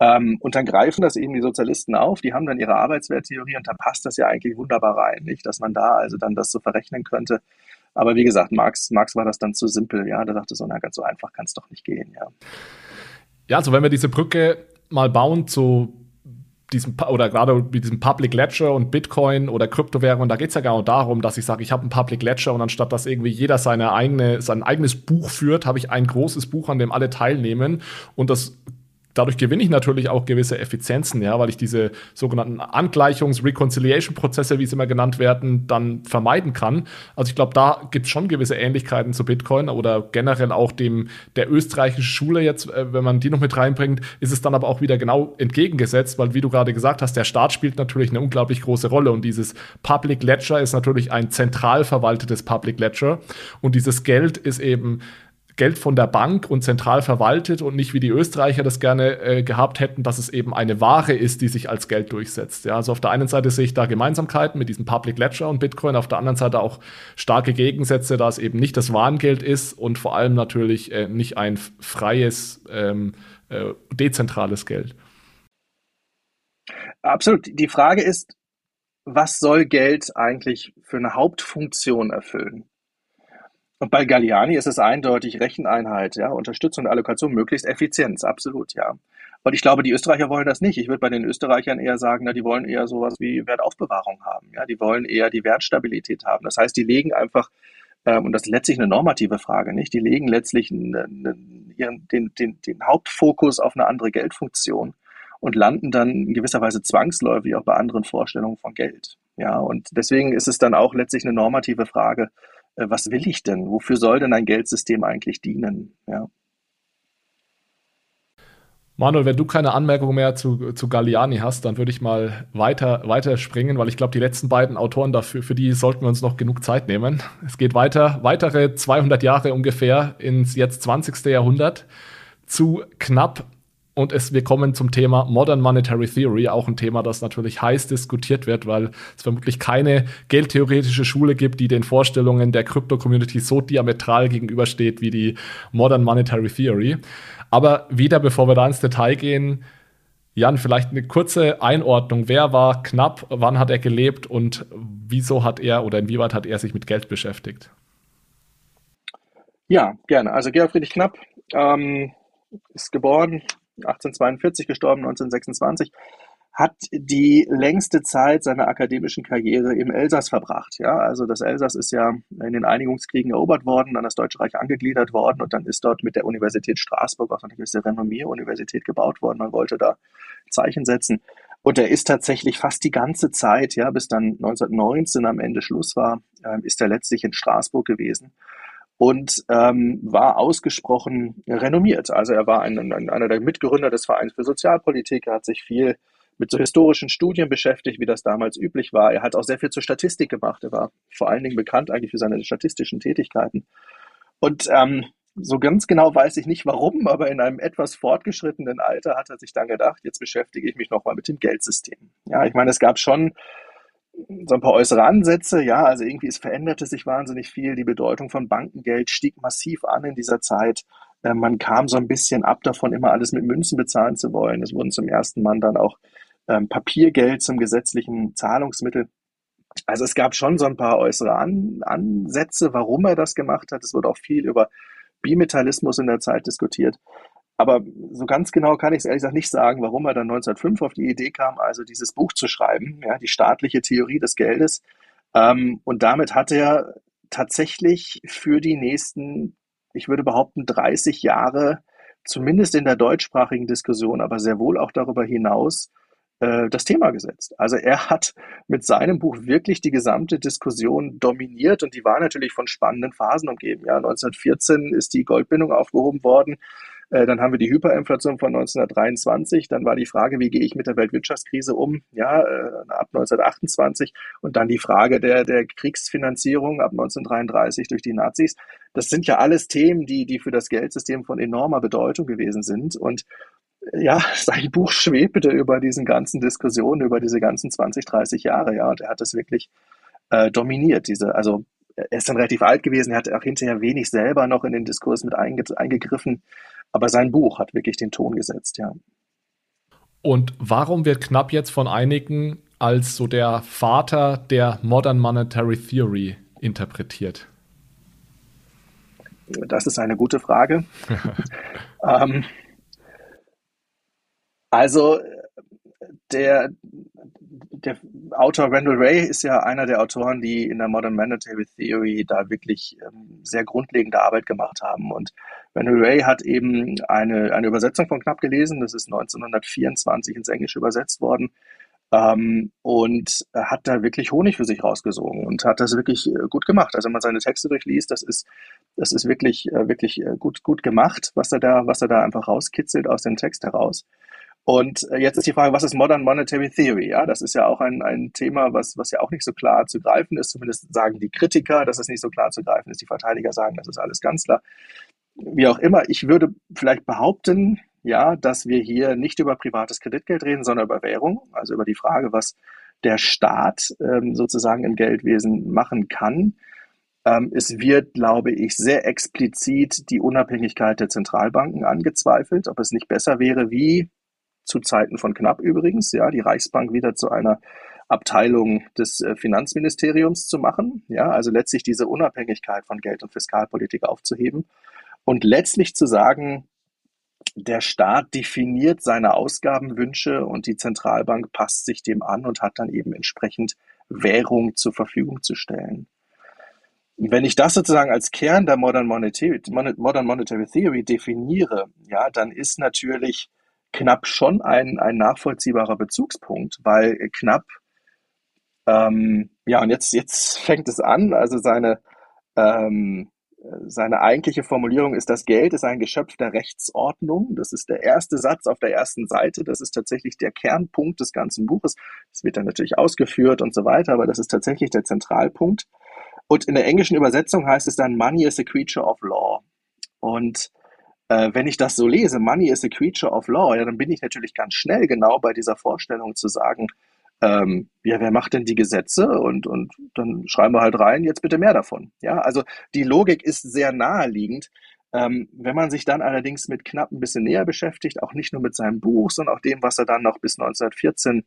C: Ähm, und dann greifen das eben die Sozialisten auf. Die haben dann ihre Arbeitswerttheorie und da passt das ja eigentlich wunderbar rein, nicht? Dass man da also dann das so verrechnen könnte, aber wie gesagt, Marx, Marx war das dann zu simpel, ja. Der dachte so, na, ganz so einfach kann es doch nicht gehen, ja.
A: Ja, also wenn wir diese Brücke mal bauen zu diesem, oder gerade mit diesem Public Ledger und Bitcoin oder Kryptowährung, da geht es ja genau darum, dass ich sage, ich habe einen Public Ledger und anstatt dass irgendwie jeder seine eigene, sein eigenes Buch führt, habe ich ein großes Buch, an dem alle teilnehmen und das dadurch gewinne ich natürlich auch gewisse Effizienzen, ja, weil ich diese sogenannten Angleichungs-, Reconciliation-Prozesse, wie sie immer genannt werden, dann vermeiden kann. Also ich glaube, da gibt es schon gewisse Ähnlichkeiten zu Bitcoin oder generell auch dem der österreichischen Schule jetzt, äh, wenn man die noch mit reinbringt, ist es dann aber auch wieder genau entgegengesetzt, weil wie du gerade gesagt hast, der Staat spielt natürlich eine unglaublich große Rolle und dieses Public Ledger ist natürlich ein zentral verwaltetes Public Ledger und dieses Geld ist eben Geld von der Bank und zentral verwaltet und nicht wie die Österreicher das gerne äh, gehabt hätten, dass es eben eine Ware ist, die sich als Geld durchsetzt. Ja, also auf der einen Seite sehe ich da Gemeinsamkeiten mit diesem Public Ledger und Bitcoin, auf der anderen Seite auch starke Gegensätze, da es eben nicht das Warengeld ist und vor allem natürlich äh, nicht ein freies, ähm, äh, dezentrales Geld.
C: Absolut. Die Frage ist, was soll Geld eigentlich für eine Hauptfunktion erfüllen? Und bei Galliani ist es eindeutig Recheneinheit, ja, Unterstützung der Allokation, möglichst Effizienz, absolut, ja. Und ich glaube, die Österreicher wollen das nicht. Ich würde bei den Österreichern eher sagen, na, die wollen eher sowas wie Wertaufbewahrung haben, ja. Die wollen eher die Wertstabilität haben. Das heißt, die legen einfach, ähm, und das ist letztlich eine normative Frage, nicht? Die legen letztlich einen, ihren, den, den, den Hauptfokus auf eine andere Geldfunktion und landen dann in gewisser Weise zwangsläufig auch bei anderen Vorstellungen von Geld. Ja, und deswegen ist es dann auch letztlich eine normative Frage, was will ich denn? Wofür soll denn ein Geldsystem eigentlich dienen? Ja.
A: Manuel, wenn du keine Anmerkung mehr zu, zu Galliani hast, dann würde ich mal weiter, weiter springen, weil ich glaube, die letzten beiden Autoren dafür, für die sollten wir uns noch genug Zeit nehmen. Es geht weiter, weitere 200 Jahre ungefähr ins jetzt 20. Jahrhundert zu knapp und es, wir kommen zum Thema Modern Monetary Theory, auch ein Thema, das natürlich heiß diskutiert wird, weil es vermutlich keine geldtheoretische Schule gibt, die den Vorstellungen der Krypto-Community so diametral gegenübersteht wie die Modern Monetary Theory. Aber wieder, bevor wir da ins Detail gehen, Jan, vielleicht eine kurze Einordnung. Wer war knapp? Wann hat er gelebt? Und wieso hat er oder inwieweit hat er sich mit Geld beschäftigt?
C: Ja, gerne. Also Georg Friedrich Knapp ähm, ist geboren 1842 gestorben, 1926, hat die längste Zeit seiner akademischen Karriere im Elsass verbracht. Ja, also das Elsass ist ja in den Einigungskriegen erobert worden, an das Deutsche Reich angegliedert worden und dann ist dort mit der Universität Straßburg auch eine gewisse Renommier-Universität gebaut worden. Man wollte da Zeichen setzen. Und er ist tatsächlich fast die ganze Zeit, ja, bis dann 1919 am Ende Schluss war, äh, ist er letztlich in Straßburg gewesen und ähm, war ausgesprochen renommiert. Also er war ein, ein, einer der Mitgründer des Vereins für Sozialpolitik, er hat sich viel mit so historischen Studien beschäftigt, wie das damals üblich war. Er hat auch sehr viel zur Statistik gemacht. Er war vor allen Dingen bekannt eigentlich für seine statistischen Tätigkeiten. Und ähm, so ganz genau weiß ich nicht warum, aber in einem etwas fortgeschrittenen Alter hat er sich dann gedacht, jetzt beschäftige ich mich nochmal mit dem Geldsystem. Ja, ich meine, es gab schon so ein paar äußere Ansätze. Ja, also irgendwie es veränderte sich wahnsinnig viel. Die Bedeutung von Bankengeld stieg massiv an in dieser Zeit. Äh, man kam so ein bisschen ab davon, immer alles mit Münzen bezahlen zu wollen. Es wurden zum ersten Mal dann auch ähm, Papiergeld zum gesetzlichen Zahlungsmittel. Also es gab schon so ein paar äußere An Ansätze, warum er das gemacht hat. Es wurde auch viel über Bimetallismus in der Zeit diskutiert. Aber so ganz genau kann ich es ehrlich gesagt nicht sagen, warum er dann 1905 auf die Idee kam, also dieses Buch zu schreiben, ja, die staatliche Theorie des Geldes. Ähm, und damit hat er tatsächlich für die nächsten, ich würde behaupten, 30 Jahre, zumindest in der deutschsprachigen Diskussion, aber sehr wohl auch darüber hinaus, äh, das Thema gesetzt. Also er hat mit seinem Buch wirklich die gesamte Diskussion dominiert und die war natürlich von spannenden Phasen umgeben. Ja, 1914 ist die Goldbindung aufgehoben worden. Äh, dann haben wir die Hyperinflation von 1923. Dann war die Frage, wie gehe ich mit der Weltwirtschaftskrise um? Ja, äh, ab 1928. Und dann die Frage der, der Kriegsfinanzierung ab 1933 durch die Nazis. Das sind ja alles Themen, die, die für das Geldsystem von enormer Bedeutung gewesen sind. Und äh, ja, sein Buch schwebte über diesen ganzen Diskussionen, über diese ganzen 20, 30 Jahre, ja, und er hat das wirklich äh, dominiert. Diese, also er ist dann relativ alt gewesen, er hat auch hinterher wenig selber noch in den Diskurs mit einge eingegriffen. Aber sein Buch hat wirklich den Ton gesetzt, ja.
A: Und warum wird Knapp jetzt von einigen als so der Vater der Modern Monetary Theory interpretiert?
C: Das ist eine gute Frage. ähm, also der, der Autor Randall Ray ist ja einer der Autoren, die in der Modern Monetary Theory da wirklich ähm, sehr grundlegende Arbeit gemacht haben. Und Randall Ray hat eben eine, eine Übersetzung von Knapp gelesen. Das ist 1924 ins Englische übersetzt worden. Ähm, und hat da wirklich Honig für sich rausgesogen und hat das wirklich äh, gut gemacht. Also wenn man seine Texte durchliest, das ist, das ist wirklich, äh, wirklich äh, gut, gut gemacht, was er da, was er da einfach rauskitzelt aus dem Text heraus. Und äh, jetzt ist die Frage, was ist Modern Monetary Theory? Ja, das ist ja auch ein, ein Thema, was, was ja auch nicht so klar zu greifen ist. Zumindest sagen die Kritiker, dass es nicht so klar zu greifen ist. Die Verteidiger sagen, das ist alles ganz klar. Wie auch immer, ich würde vielleicht behaupten, ja, dass wir hier nicht über privates Kreditgeld reden, sondern über Währung, also über die Frage, was der Staat ähm, sozusagen im Geldwesen machen kann. Ähm, es wird, glaube ich, sehr explizit die Unabhängigkeit der Zentralbanken angezweifelt, ob es nicht besser wäre, wie zu Zeiten von Knapp übrigens, ja, die Reichsbank wieder zu einer Abteilung des äh, Finanzministeriums zu machen, ja, also letztlich diese Unabhängigkeit von Geld- und Fiskalpolitik aufzuheben und letztlich zu sagen, der Staat definiert seine Ausgabenwünsche und die Zentralbank passt sich dem an und hat dann eben entsprechend Währung zur Verfügung zu stellen. Wenn ich das sozusagen als Kern der Modern Monetary, Modern Monetary Theory definiere, ja, dann ist natürlich Knapp schon ein, ein nachvollziehbarer Bezugspunkt, weil Knapp, ähm, ja, und jetzt, jetzt fängt es an, also seine, ähm, seine eigentliche Formulierung ist, das Geld ist ein Geschöpf der Rechtsordnung. Das ist der erste Satz auf der ersten Seite. Das ist tatsächlich der Kernpunkt des ganzen Buches. Das wird dann natürlich ausgeführt und so weiter, aber das ist tatsächlich der Zentralpunkt. Und in der englischen Übersetzung heißt es dann, Money is a creature of law. Und äh, wenn ich das so lese, Money is a creature of law, ja, dann bin ich natürlich ganz schnell genau bei dieser Vorstellung zu sagen, ähm, ja, wer macht denn die Gesetze? Und, und dann schreiben wir halt rein, jetzt bitte mehr davon. Ja, also die Logik ist sehr naheliegend. Ähm, wenn man sich dann allerdings mit knapp ein bisschen näher beschäftigt, auch nicht nur mit seinem Buch, sondern auch dem, was er dann noch bis 1914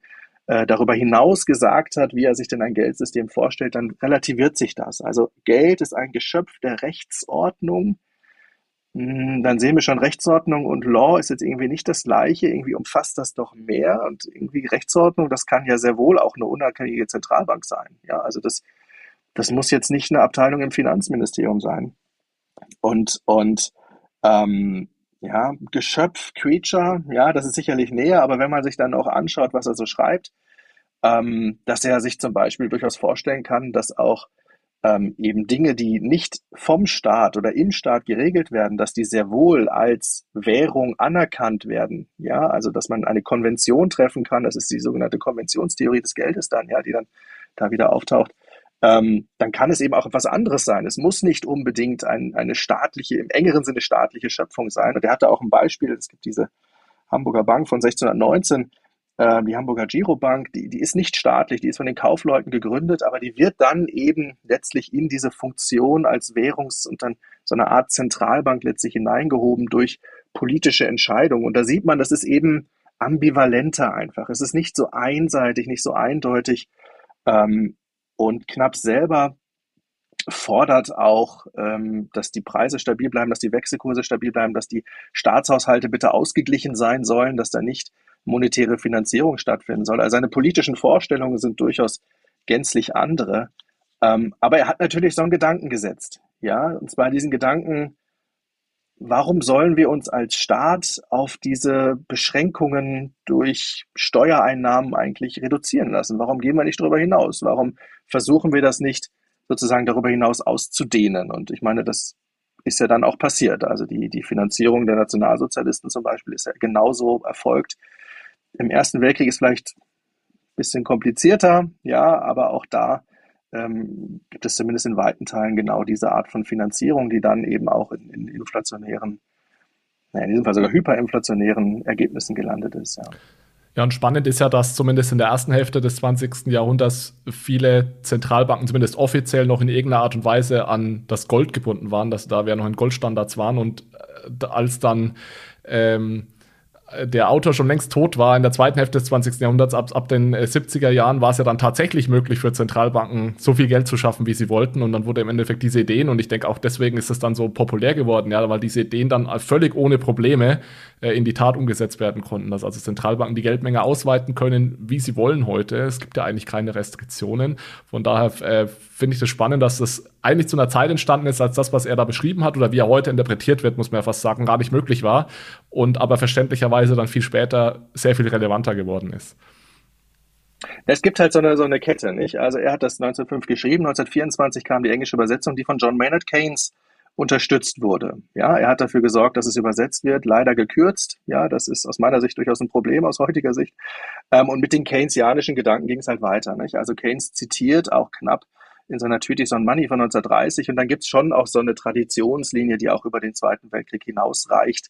C: äh, darüber hinaus gesagt hat, wie er sich denn ein Geldsystem vorstellt, dann relativiert sich das. Also Geld ist ein Geschöpf der Rechtsordnung, dann sehen wir schon, Rechtsordnung und Law ist jetzt irgendwie nicht das Gleiche. Irgendwie umfasst das doch mehr. Und irgendwie Rechtsordnung, das kann ja sehr wohl auch eine unabhängige Zentralbank sein. Ja, also das, das muss jetzt nicht eine Abteilung im Finanzministerium sein. Und, und ähm, ja, Geschöpf, Creature, ja, das ist sicherlich näher, aber wenn man sich dann auch anschaut, was er so schreibt, ähm, dass er sich zum Beispiel durchaus vorstellen kann, dass auch ähm, eben Dinge, die nicht vom Staat oder im Staat geregelt werden, dass die sehr wohl als Währung anerkannt werden. Ja, also dass man eine Konvention treffen kann, das ist die sogenannte Konventionstheorie des Geldes dann, ja, die dann da wieder auftaucht. Ähm, dann kann es eben auch etwas anderes sein. Es muss nicht unbedingt ein, eine staatliche, im engeren Sinne staatliche Schöpfung sein. Und er hatte auch ein Beispiel, es gibt diese Hamburger Bank von 1619, äh, die Hamburger Girobank, die, die ist nicht staatlich, die ist von den Kaufleuten gegründet, aber die wird dann eben letztlich in diese Funktion als Währungs- und dann so eine Art Zentralbank letztlich hineingehoben durch politische Entscheidungen. Und da sieht man, das ist eben ambivalenter einfach. Es ist nicht so einseitig, nicht so eindeutig. Ähm, Und Knapp selber fordert auch, ähm, dass die Preise stabil bleiben, dass die Wechselkurse stabil bleiben, dass die Staatshaushalte bitte ausgeglichen sein sollen, dass da nicht monetäre Finanzierung stattfinden soll. Also seine politischen Vorstellungen sind durchaus gänzlich andere. Ähm, aber er hat natürlich so einen Gedanken gesetzt. Ja, und zwar diesen Gedanken, warum sollen wir uns als Staat auf diese Beschränkungen durch Steuereinnahmen eigentlich reduzieren lassen? Warum gehen wir nicht darüber hinaus? Warum versuchen wir das nicht sozusagen darüber hinaus auszudehnen? Und ich meine, das ist ja dann auch passiert. Also die, die Finanzierung der Nationalsozialisten zum Beispiel ist ja genauso erfolgt. Im Ersten Weltkrieg ist vielleicht ein bisschen komplizierter, ja, aber auch da ähm, gibt es zumindest in weiten Teilen genau diese Art von Finanzierung, die dann eben auch in, in inflationären, naja, in diesem Fall sogar hyperinflationären Ergebnissen gelandet ist. Ja.
A: Ja, und spannend ist ja, dass zumindest in der ersten Hälfte des 20. Jahrhunderts viele Zentralbanken zumindest offiziell noch in irgendeiner Art und Weise an das Gold gebunden waren, dass da wir noch in Goldstandards waren und äh, als dann ähm, der Autor schon längst tot war in der zweiten Hälfte des 20. Jahrhunderts, ab, ab den 70er äh, Jahren war es ja dann tatsächlich möglich für Zentralbanken so viel Geld zu schaffen, wie sie wollten. Und dann wurde im Endeffekt diese Ideen, und ich denke auch deswegen ist es dann so populär geworden, ja, weil diese Ideen dann völlig ohne Probleme äh, in die Tat umgesetzt werden konnten. Dass also Zentralbanken die Geldmenge ausweiten können, wie sie wollen heute. Es gibt ja eigentlich keine Restriktionen. Von daher äh, finde ich das spannend, dass das eigentlich zu einer Zeit entstanden ist, als das, was er da beschrieben hat oder wie er heute interpretiert wird, muss man ja fast sagen, gar nicht möglich war und aber verständlicherweise dann viel später sehr viel relevanter geworden ist.
C: Es gibt halt so eine, so eine Kette, nicht? Also er hat das 1905 geschrieben, 1924 kam die englische Übersetzung, die von John Maynard Keynes unterstützt wurde. Ja, er hat dafür gesorgt, dass es übersetzt wird, leider gekürzt. Ja, das ist aus meiner Sicht durchaus ein Problem aus heutiger Sicht. Ähm, und mit den Keynesianischen Gedanken ging es halt weiter. Nicht? Also Keynes zitiert auch knapp in seiner Treatise on Money von 1930. Und dann gibt es schon auch so eine Traditionslinie, die auch über den Zweiten Weltkrieg hinausreicht.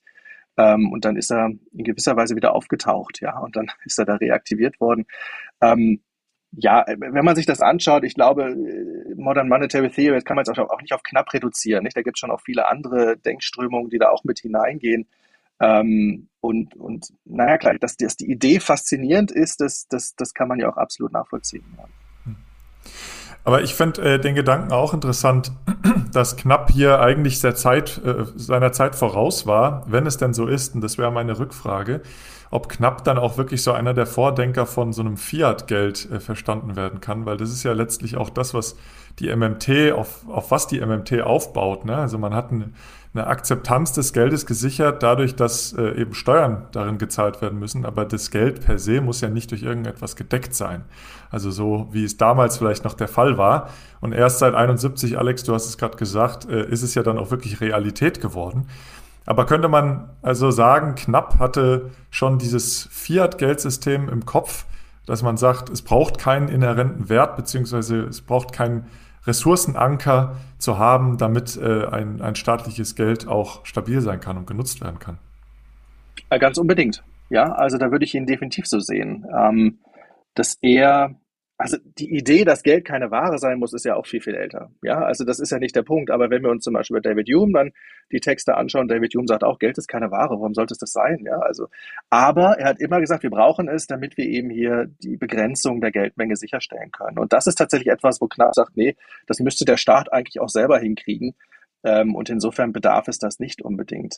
C: Ähm, und dann ist er in gewisser Weise wieder aufgetaucht, ja, und dann ist er da reaktiviert worden. Ähm, ja, wenn man sich das anschaut, ich glaube, Modern Monetary Theory kann man jetzt auch, nicht auf knapp reduzieren. Nicht? Da gibt es schon auch viele andere Denkströmungen, die da auch mit hineingehen. Ähm, und, und naja, klar, dass, dass die Idee faszinierend ist, das, das, das kann man ja auch absolut nachvollziehen. Ja.
B: Aber ich finde äh, den Gedanken auch interessant, dass Knapp hier eigentlich Zeit, äh, seiner Zeit voraus war, wenn es denn so ist. Und das wäre meine Rückfrage, ob Knapp dann auch wirklich so einer der Vordenker von so einem Fiat-Geld äh, verstanden werden kann, weil das ist ja letztlich auch das, was die MMT, auf, auf was die MMT aufbaut. Ne? Also man hat eine, eine Akzeptanz des Geldes gesichert, dadurch, dass äh, eben Steuern darin gezahlt werden müssen. Aber das Geld per se muss ja nicht durch irgendetwas gedeckt sein. Also so, wie es damals vielleicht noch der Fall war. Und erst seit 71, Alex, du hast es gerade gesagt, äh, ist es ja dann auch wirklich Realität geworden. Aber könnte man also sagen, knapp hatte schon dieses Fiat-Geldsystem im Kopf, dass man sagt, es braucht keinen inhärenten Wert, beziehungsweise es braucht keinen Ressourcenanker zu haben, damit äh, ein, ein staatliches Geld auch stabil sein kann und genutzt werden kann.
C: Ganz unbedingt. Ja, also da würde ich ihn definitiv so sehen, ähm, dass er also die Idee, dass Geld keine Ware sein muss, ist ja auch viel, viel älter. Ja, also das ist ja nicht der Punkt. Aber wenn wir uns zum Beispiel bei David Hume dann die Texte anschauen, David Hume sagt auch, Geld ist keine Ware. Warum sollte es das sein? Ja, also, aber er hat immer gesagt, wir brauchen es, damit wir eben hier die Begrenzung der Geldmenge sicherstellen können. Und das ist tatsächlich etwas, wo Knapp sagt, nee, das müsste der Staat eigentlich auch selber hinkriegen. Ähm, und insofern bedarf es das nicht unbedingt.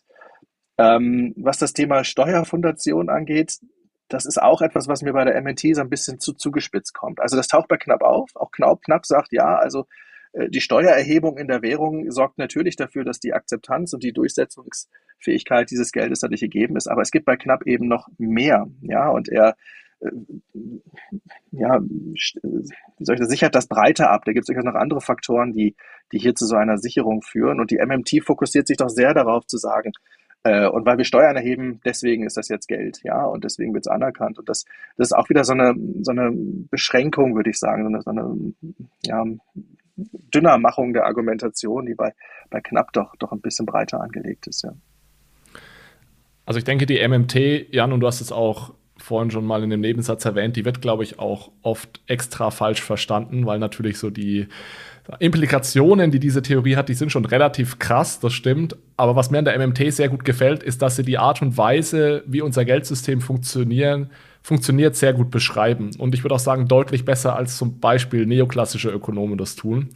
C: Ähm, was das Thema Steuerfundation angeht, das ist auch etwas, was mir bei der MNT so ein bisschen zu zugespitzt kommt. Also das taucht bei Knapp auf. Auch Knapp, Knapp sagt, ja, also äh, die Steuererhebung in der Währung sorgt natürlich dafür, dass die Akzeptanz und die Durchsetzungsfähigkeit dieses Geldes dadurch gegeben ist. Aber es gibt bei Knapp eben noch mehr. Ja, und er äh, ja, wie soll ich das, sichert das breiter ab. Da gibt es durchaus noch andere Faktoren, die, die hier zu so einer Sicherung führen. Und die MMT fokussiert sich doch sehr darauf zu sagen, äh, und weil wir Steuern erheben, deswegen ist das jetzt Geld, ja, und deswegen wird es anerkannt. Und das, das ist auch wieder so eine, so eine Beschränkung, würde ich sagen, so eine, so eine ja, Dünnermachung der Argumentation, die bei, bei Knapp doch, doch ein bisschen breiter angelegt ist, ja.
A: Also ich denke, die MMT, Jan, und du hast es auch vorhin schon mal in dem Nebensatz erwähnt, die wird, glaube ich, auch oft extra falsch verstanden, weil natürlich so die Implikationen, die diese Theorie hat, die sind schon relativ krass, das stimmt. Aber was mir an der MMT sehr gut gefällt, ist, dass sie die Art und Weise, wie unser Geldsystem funktionieren, funktioniert, sehr gut beschreiben. Und ich würde auch sagen, deutlich besser als zum Beispiel neoklassische Ökonomen das tun.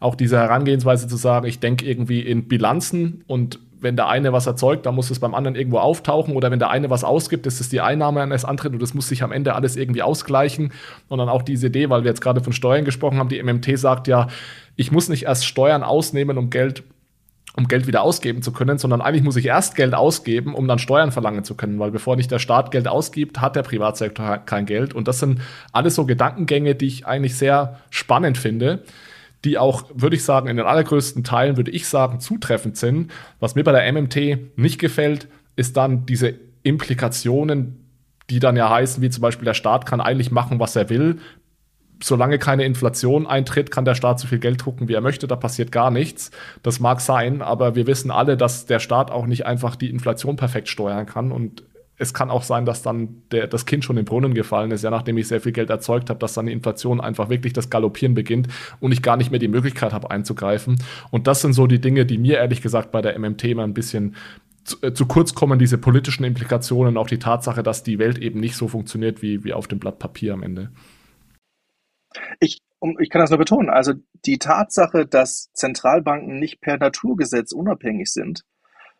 A: Auch diese Herangehensweise zu sagen, ich denke irgendwie in Bilanzen und wenn der eine was erzeugt, dann muss es beim anderen irgendwo auftauchen oder wenn der eine was ausgibt, ist es die Einnahme eines anderen und das muss sich am Ende alles irgendwie ausgleichen. Und dann auch diese Idee, weil wir jetzt gerade von Steuern gesprochen haben, die MMT sagt ja, ich muss nicht erst Steuern ausnehmen, um Geld um Geld wieder ausgeben zu können, sondern eigentlich muss ich erst Geld ausgeben, um dann Steuern verlangen zu können, weil bevor nicht der Staat Geld ausgibt, hat der Privatsektor kein Geld. Und das sind alles so Gedankengänge, die ich eigentlich sehr spannend finde, die auch, würde ich sagen, in den allergrößten Teilen, würde ich sagen, zutreffend sind. Was mir bei der MMT nicht gefällt, ist dann diese Implikationen, die dann ja heißen, wie zum Beispiel der Staat kann eigentlich machen, was er will, solange keine Inflation eintritt, kann der Staat so viel Geld drucken, wie er möchte, da passiert gar nichts. Das mag sein, aber wir wissen alle, dass der Staat auch nicht einfach die Inflation perfekt steuern kann und es kann auch sein, dass dann der, das Kind schon im Brunnen gefallen ist, ja, nachdem ich sehr viel Geld erzeugt habe, dass dann die Inflation einfach wirklich das Galoppieren beginnt und ich gar nicht mehr die Möglichkeit habe einzugreifen. Und das sind so die Dinge, die mir ehrlich gesagt bei der MMT mal ein bisschen zu, äh, zu kurz kommen, diese politischen Implikationen, auch die Tatsache, dass die Welt eben nicht so funktioniert wie, wie auf dem Blatt Papier am Ende.
C: Ich, um, ich kann das nur betonen. Also die Tatsache, dass Zentralbanken nicht per Naturgesetz unabhängig sind,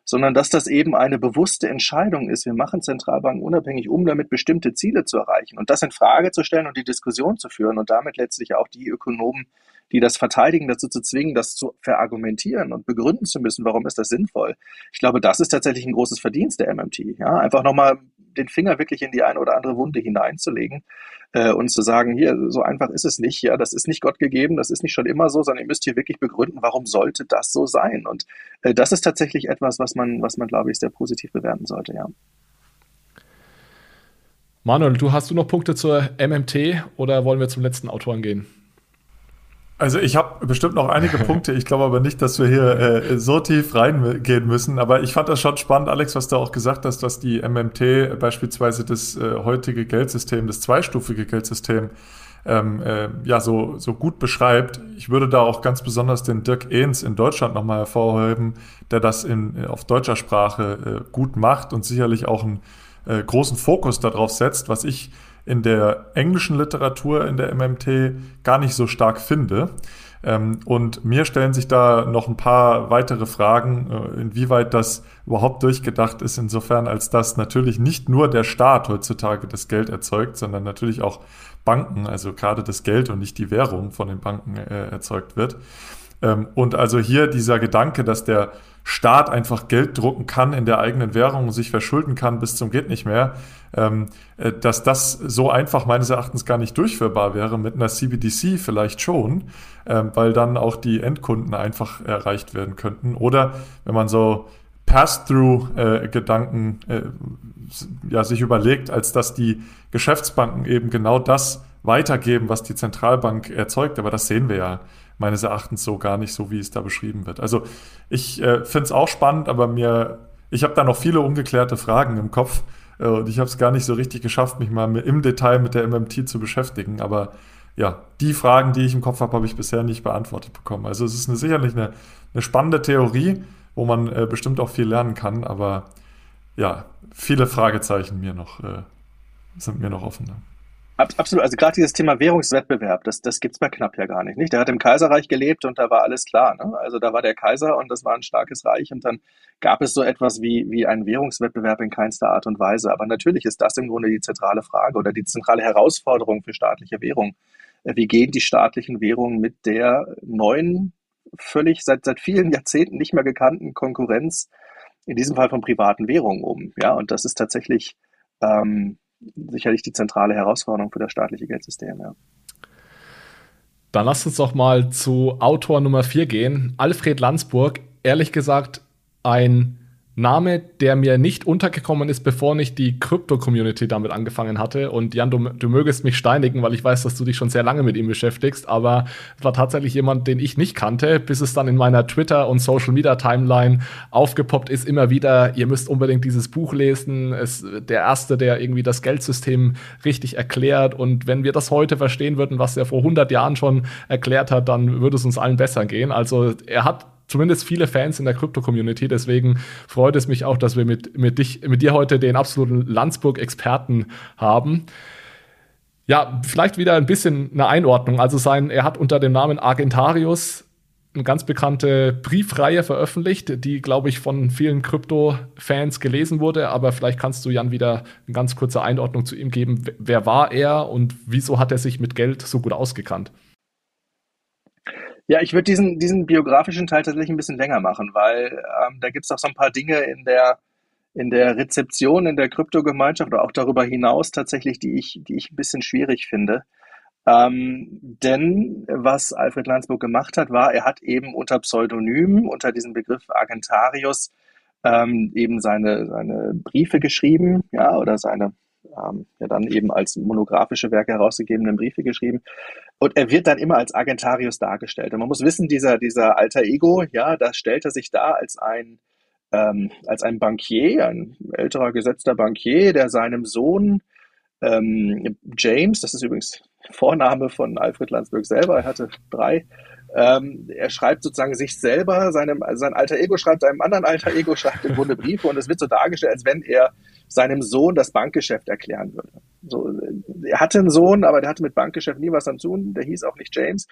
C: sondern dass das eben eine bewusste Entscheidung ist. Wir machen Zentralbanken unabhängig, um damit bestimmte Ziele zu erreichen. Und das in Frage zu stellen und die Diskussion zu führen und damit letztlich auch die Ökonomen, die das verteidigen, dazu zu zwingen, das zu verargumentieren und begründen zu müssen, warum ist das sinnvoll. Ich glaube, das ist tatsächlich ein großes Verdienst der MMT. Ja, einfach nochmal den Finger wirklich in die eine oder andere Wunde hineinzulegen äh, und zu sagen, hier, so einfach ist es nicht, ja, das ist nicht Gott gegeben, das ist nicht schon immer so, sondern ihr müsst hier wirklich begründen, warum sollte das so sein? Und äh, das ist tatsächlich etwas, was man, was man, glaube ich, sehr positiv bewerten sollte, ja.
A: Manuel, du hast du noch Punkte zur MMT oder wollen wir zum letzten Autoren gehen?
B: Also ich habe bestimmt noch einige Punkte. Ich glaube aber nicht, dass wir hier äh, so tief reingehen müssen. Aber ich fand das schon spannend, Alex, was du auch gesagt hast, dass die MMT beispielsweise das äh, heutige Geldsystem, das zweistufige Geldsystem, ähm, äh, ja so, so gut beschreibt. Ich würde da auch ganz besonders den Dirk Ehns in Deutschland nochmal hervorheben, der das in, auf deutscher Sprache äh, gut macht und sicherlich auch einen äh, großen Fokus darauf setzt, was ich in der englischen Literatur in der MMT gar nicht so stark finde. Ähm, und mir stellen sich da noch ein paar weitere Fragen, äh, inwieweit das überhaupt durchgedacht ist, insofern als dass natürlich nicht nur der Staat heutzutage das Geld erzeugt, sondern natürlich auch Banken, also gerade das Geld und nicht die Währung von den Banken äh, erzeugt wird. Ähm, und also hier dieser Gedanke, dass der Staat einfach Geld drucken kann in der eigenen Währung und sich verschulden kann bis zum geht nicht mehr, ähm, äh, dass das so einfach meines Erachtens gar nicht durchführbar wäre. Mit einer CBDC vielleicht schon, ähm, weil dann auch die Endkunden einfach erreicht werden könnten. Oder wenn man so Pass-through-Gedanken äh, ja, sich überlegt, als dass die Geschäftsbanken eben genau das weitergeben, was die Zentralbank erzeugt. Aber das sehen wir ja meines Erachtens so gar nicht so, wie es da beschrieben wird. Also ich äh, finde es auch spannend, aber mir, ich habe da noch viele ungeklärte Fragen im Kopf äh, und ich habe es gar nicht so richtig geschafft, mich mal im Detail mit der MMT zu beschäftigen. Aber ja, die Fragen, die ich im Kopf habe, habe ich bisher nicht beantwortet bekommen. Also es ist eine, sicherlich eine, eine spannende Theorie, wo man äh, bestimmt auch viel lernen kann, aber ja, viele Fragezeichen mir noch, äh, sind mir noch offen.
C: Absolut, also gerade dieses Thema Währungswettbewerb, das, das gibt's bei Knapp ja gar nicht, nicht. Der hat im Kaiserreich gelebt und da war alles klar. Ne? Also da war der Kaiser und das war ein starkes Reich und dann gab es so etwas wie, wie einen Währungswettbewerb in keinster Art und Weise. Aber natürlich ist das im Grunde die zentrale Frage oder die zentrale Herausforderung für staatliche Währung. Äh, wie gehen die staatlichen Währungen mit der neuen, völlig seit, seit vielen Jahrzehnten nicht mehr gekannten Konkurrenz, in diesem Fall von privaten Währungen um? Ja, und das ist tatsächlich ähm, sicherlich die zentrale Herausforderung für das staatliche Geldsystem. Ja.
A: Dann lasst uns doch mal zu Autor Nummer 4 gehen. Alfred Landsburg, ehrlich gesagt, ein Name, der mir nicht untergekommen ist, bevor nicht die Krypto-Community damit angefangen hatte. Und Jan, du, du mögest mich steinigen, weil ich weiß, dass du dich schon sehr lange mit ihm beschäftigst. Aber es war tatsächlich jemand, den ich nicht kannte, bis es dann in meiner Twitter- und Social-Media-Timeline aufgepoppt ist. Immer wieder, ihr müsst unbedingt dieses Buch lesen. Es der erste, der irgendwie das Geldsystem richtig erklärt. Und wenn wir das heute verstehen würden, was er vor 100 Jahren schon erklärt hat, dann würde es uns allen besser gehen. Also er hat zumindest viele Fans in der Krypto-Community. Deswegen freut es mich auch, dass wir mit, mit, dich, mit dir heute den absoluten Landsburg-Experten haben. Ja, vielleicht wieder ein bisschen eine Einordnung. Also sein, er hat unter dem Namen Argentarius eine ganz bekannte Briefreihe veröffentlicht, die, glaube ich, von vielen Krypto-Fans gelesen wurde. Aber vielleicht kannst du, Jan, wieder eine ganz kurze Einordnung zu ihm geben. Wer war er und wieso hat er sich mit Geld so gut ausgekannt?
C: Ja, ich würde diesen, diesen biografischen Teil tatsächlich ein bisschen länger machen, weil ähm, da gibt es auch so ein paar Dinge in der, in der Rezeption in der Kryptogemeinschaft oder auch darüber hinaus tatsächlich, die ich, die ich ein bisschen schwierig finde. Ähm, denn was Alfred Landsburg gemacht hat, war, er hat eben unter Pseudonym, unter diesem Begriff Agentarius, ähm, eben seine, seine Briefe geschrieben, ja, oder seine ähm, ja dann eben als monographische Werke herausgegebenen Briefe geschrieben. Und er wird dann immer als Agentarius dargestellt. Und man muss wissen, dieser, dieser alter Ego, ja, da stellt er sich dar als ein, ähm, als ein Bankier, ein älterer gesetzter Bankier, der seinem Sohn ähm, James, das ist übrigens Vorname von Alfred Landsberg selber, er hatte drei, ähm, er schreibt sozusagen sich selber, seinem, also sein alter Ego schreibt seinem anderen alter Ego, schreibt im Grunde Briefe und es wird so dargestellt, als wenn er seinem Sohn das Bankgeschäft erklären würde. So, er hatte einen Sohn, aber der hatte mit Bankgeschäft nie was am tun, der hieß auch nicht James.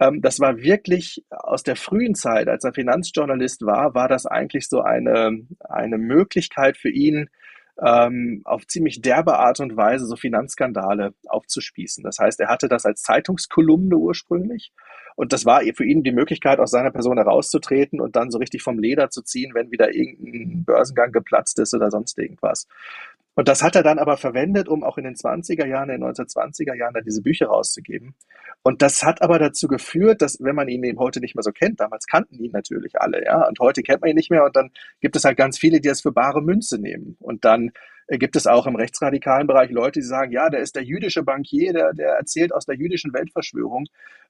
C: Ähm, das war wirklich aus der frühen Zeit, als er Finanzjournalist war, war das eigentlich so eine, eine Möglichkeit für ihn, ähm, auf ziemlich derbe Art und Weise so Finanzskandale aufzuspießen. Das heißt, er hatte das als Zeitungskolumne ursprünglich und das war für ihn die Möglichkeit, aus seiner Person herauszutreten und dann so richtig vom Leder zu ziehen, wenn wieder irgendein Börsengang geplatzt ist oder sonst irgendwas. Und das hat er dann aber verwendet, um auch in den 20er Jahren, in den 1920er Jahren, diese Bücher rauszugeben. Und das hat aber dazu geführt, dass, wenn man ihn eben heute nicht mehr so kennt, damals kannten ihn natürlich alle, ja, und heute kennt man ihn nicht mehr und dann gibt es halt ganz viele, die das für bare Münze nehmen. Und dann äh, gibt es auch im rechtsradikalen Bereich Leute, die sagen, ja, der ist der jüdische Bankier, der, der erzählt aus der jüdischen Weltverschwörung.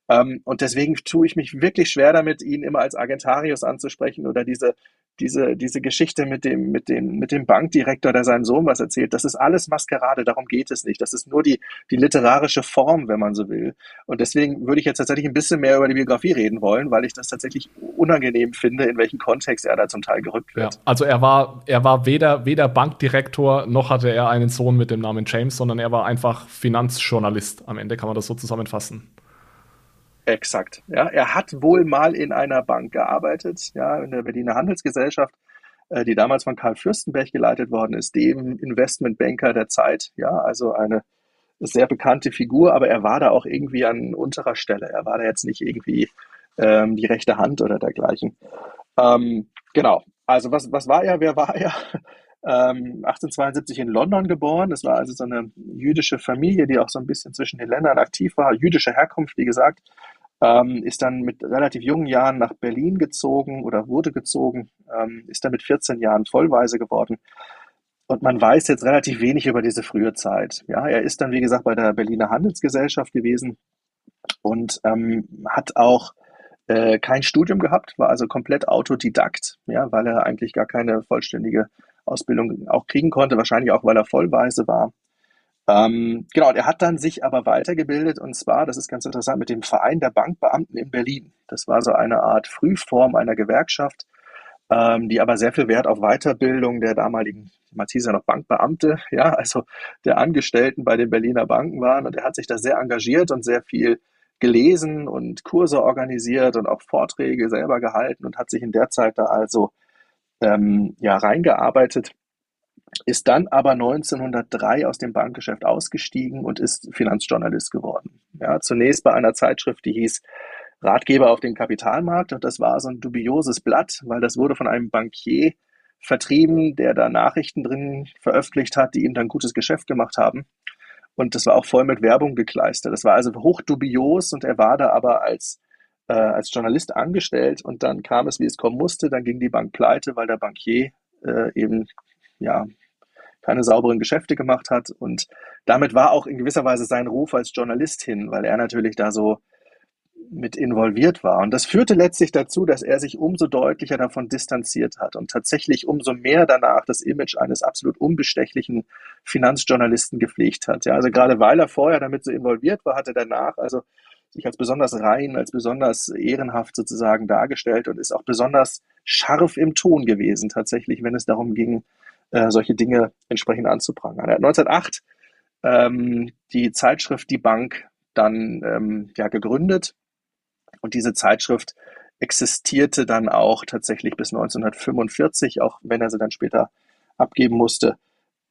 C: Ähm, und deswegen tue ich mich wirklich schwer damit, ihn immer als Agentarius anzusprechen oder diese, diese, diese Geschichte mit dem, mit dem, mit dem Bankdirektor, der seinem Sohn was erzählt. Das ist alles Maskerade, darum geht es nicht. Das ist nur die, die literarische Form, wenn man so will. Und deswegen würde ich jetzt tatsächlich ein bisschen mehr über die Biografie reden wollen, weil ich das tatsächlich unangenehm finde, in welchen Kontext er da zum Teil gerückt wird.
A: Ja, also er war, er war weder, weder Bankdirektor noch hatte er einen Sohn mit dem Namen James, sondern er war einfach Finanzjournalist. Am Ende kann man das so zusammenfassen.
C: Exakt. Ja, er hat wohl mal in einer Bank gearbeitet, ja, in der Berliner Handelsgesellschaft, äh, die damals von Karl Fürstenberg geleitet worden ist, dem Investmentbanker der Zeit. Ja, also eine sehr bekannte Figur, aber er war da auch irgendwie an unterer Stelle. Er war da jetzt nicht irgendwie ähm, die rechte Hand oder dergleichen. Ähm, genau. Also was, was war er? Wer war er? Ähm, 1872 in London geboren. Das war also so eine jüdische Familie, die auch so ein bisschen zwischen den Ländern aktiv war. Jüdische Herkunft, wie gesagt. Ähm, ist dann mit relativ jungen Jahren nach Berlin gezogen oder wurde gezogen, ähm, ist dann mit 14 Jahren vollweise geworden. Und man weiß jetzt relativ wenig über diese frühe Zeit. Ja, er ist dann, wie gesagt, bei der Berliner Handelsgesellschaft gewesen und ähm, hat auch äh, kein Studium gehabt, war also komplett Autodidakt, ja, weil er eigentlich gar keine vollständige Ausbildung auch kriegen konnte, wahrscheinlich auch, weil er vollweise war. Ähm, genau, er hat dann sich aber weitergebildet und zwar, das ist ganz interessant, mit dem Verein der Bankbeamten in Berlin. Das war so eine Art Frühform einer Gewerkschaft, ähm, die aber sehr viel Wert auf Weiterbildung der damaligen, man hieß ja noch Bankbeamte, ja, also der Angestellten bei den Berliner Banken waren und er hat sich da sehr engagiert und sehr viel gelesen und Kurse organisiert und auch Vorträge selber gehalten und hat sich in der Zeit da also ähm, ja reingearbeitet ist dann aber 1903 aus dem Bankgeschäft ausgestiegen und ist Finanzjournalist geworden. Ja, zunächst bei einer Zeitschrift, die hieß Ratgeber auf dem Kapitalmarkt und das war so ein dubioses Blatt, weil das wurde von einem Bankier vertrieben, der da Nachrichten drin veröffentlicht hat, die ihm dann gutes Geschäft gemacht haben. Und das war auch voll mit Werbung gekleistert. Das war also hoch dubios und er war da aber als, äh, als Journalist angestellt und dann kam es, wie es kommen musste. Dann ging die Bank pleite, weil der Bankier äh, eben ja, keine sauberen Geschäfte gemacht hat. Und damit war auch in gewisser Weise sein Ruf als Journalist hin, weil er natürlich da so mit involviert war. Und das führte letztlich dazu, dass er sich umso deutlicher davon distanziert hat und tatsächlich umso mehr danach das Image eines absolut unbestechlichen Finanzjournalisten gepflegt hat. Ja, also gerade weil er vorher damit so involviert war, hat er danach also sich als besonders rein, als besonders ehrenhaft sozusagen dargestellt und ist auch besonders scharf im Ton gewesen, tatsächlich, wenn es darum ging, äh, solche Dinge entsprechend anzuprangern. Er hat 1908 ähm, die Zeitschrift Die Bank dann ähm, ja, gegründet und diese Zeitschrift existierte dann auch tatsächlich bis 1945, auch wenn er sie dann später abgeben musste.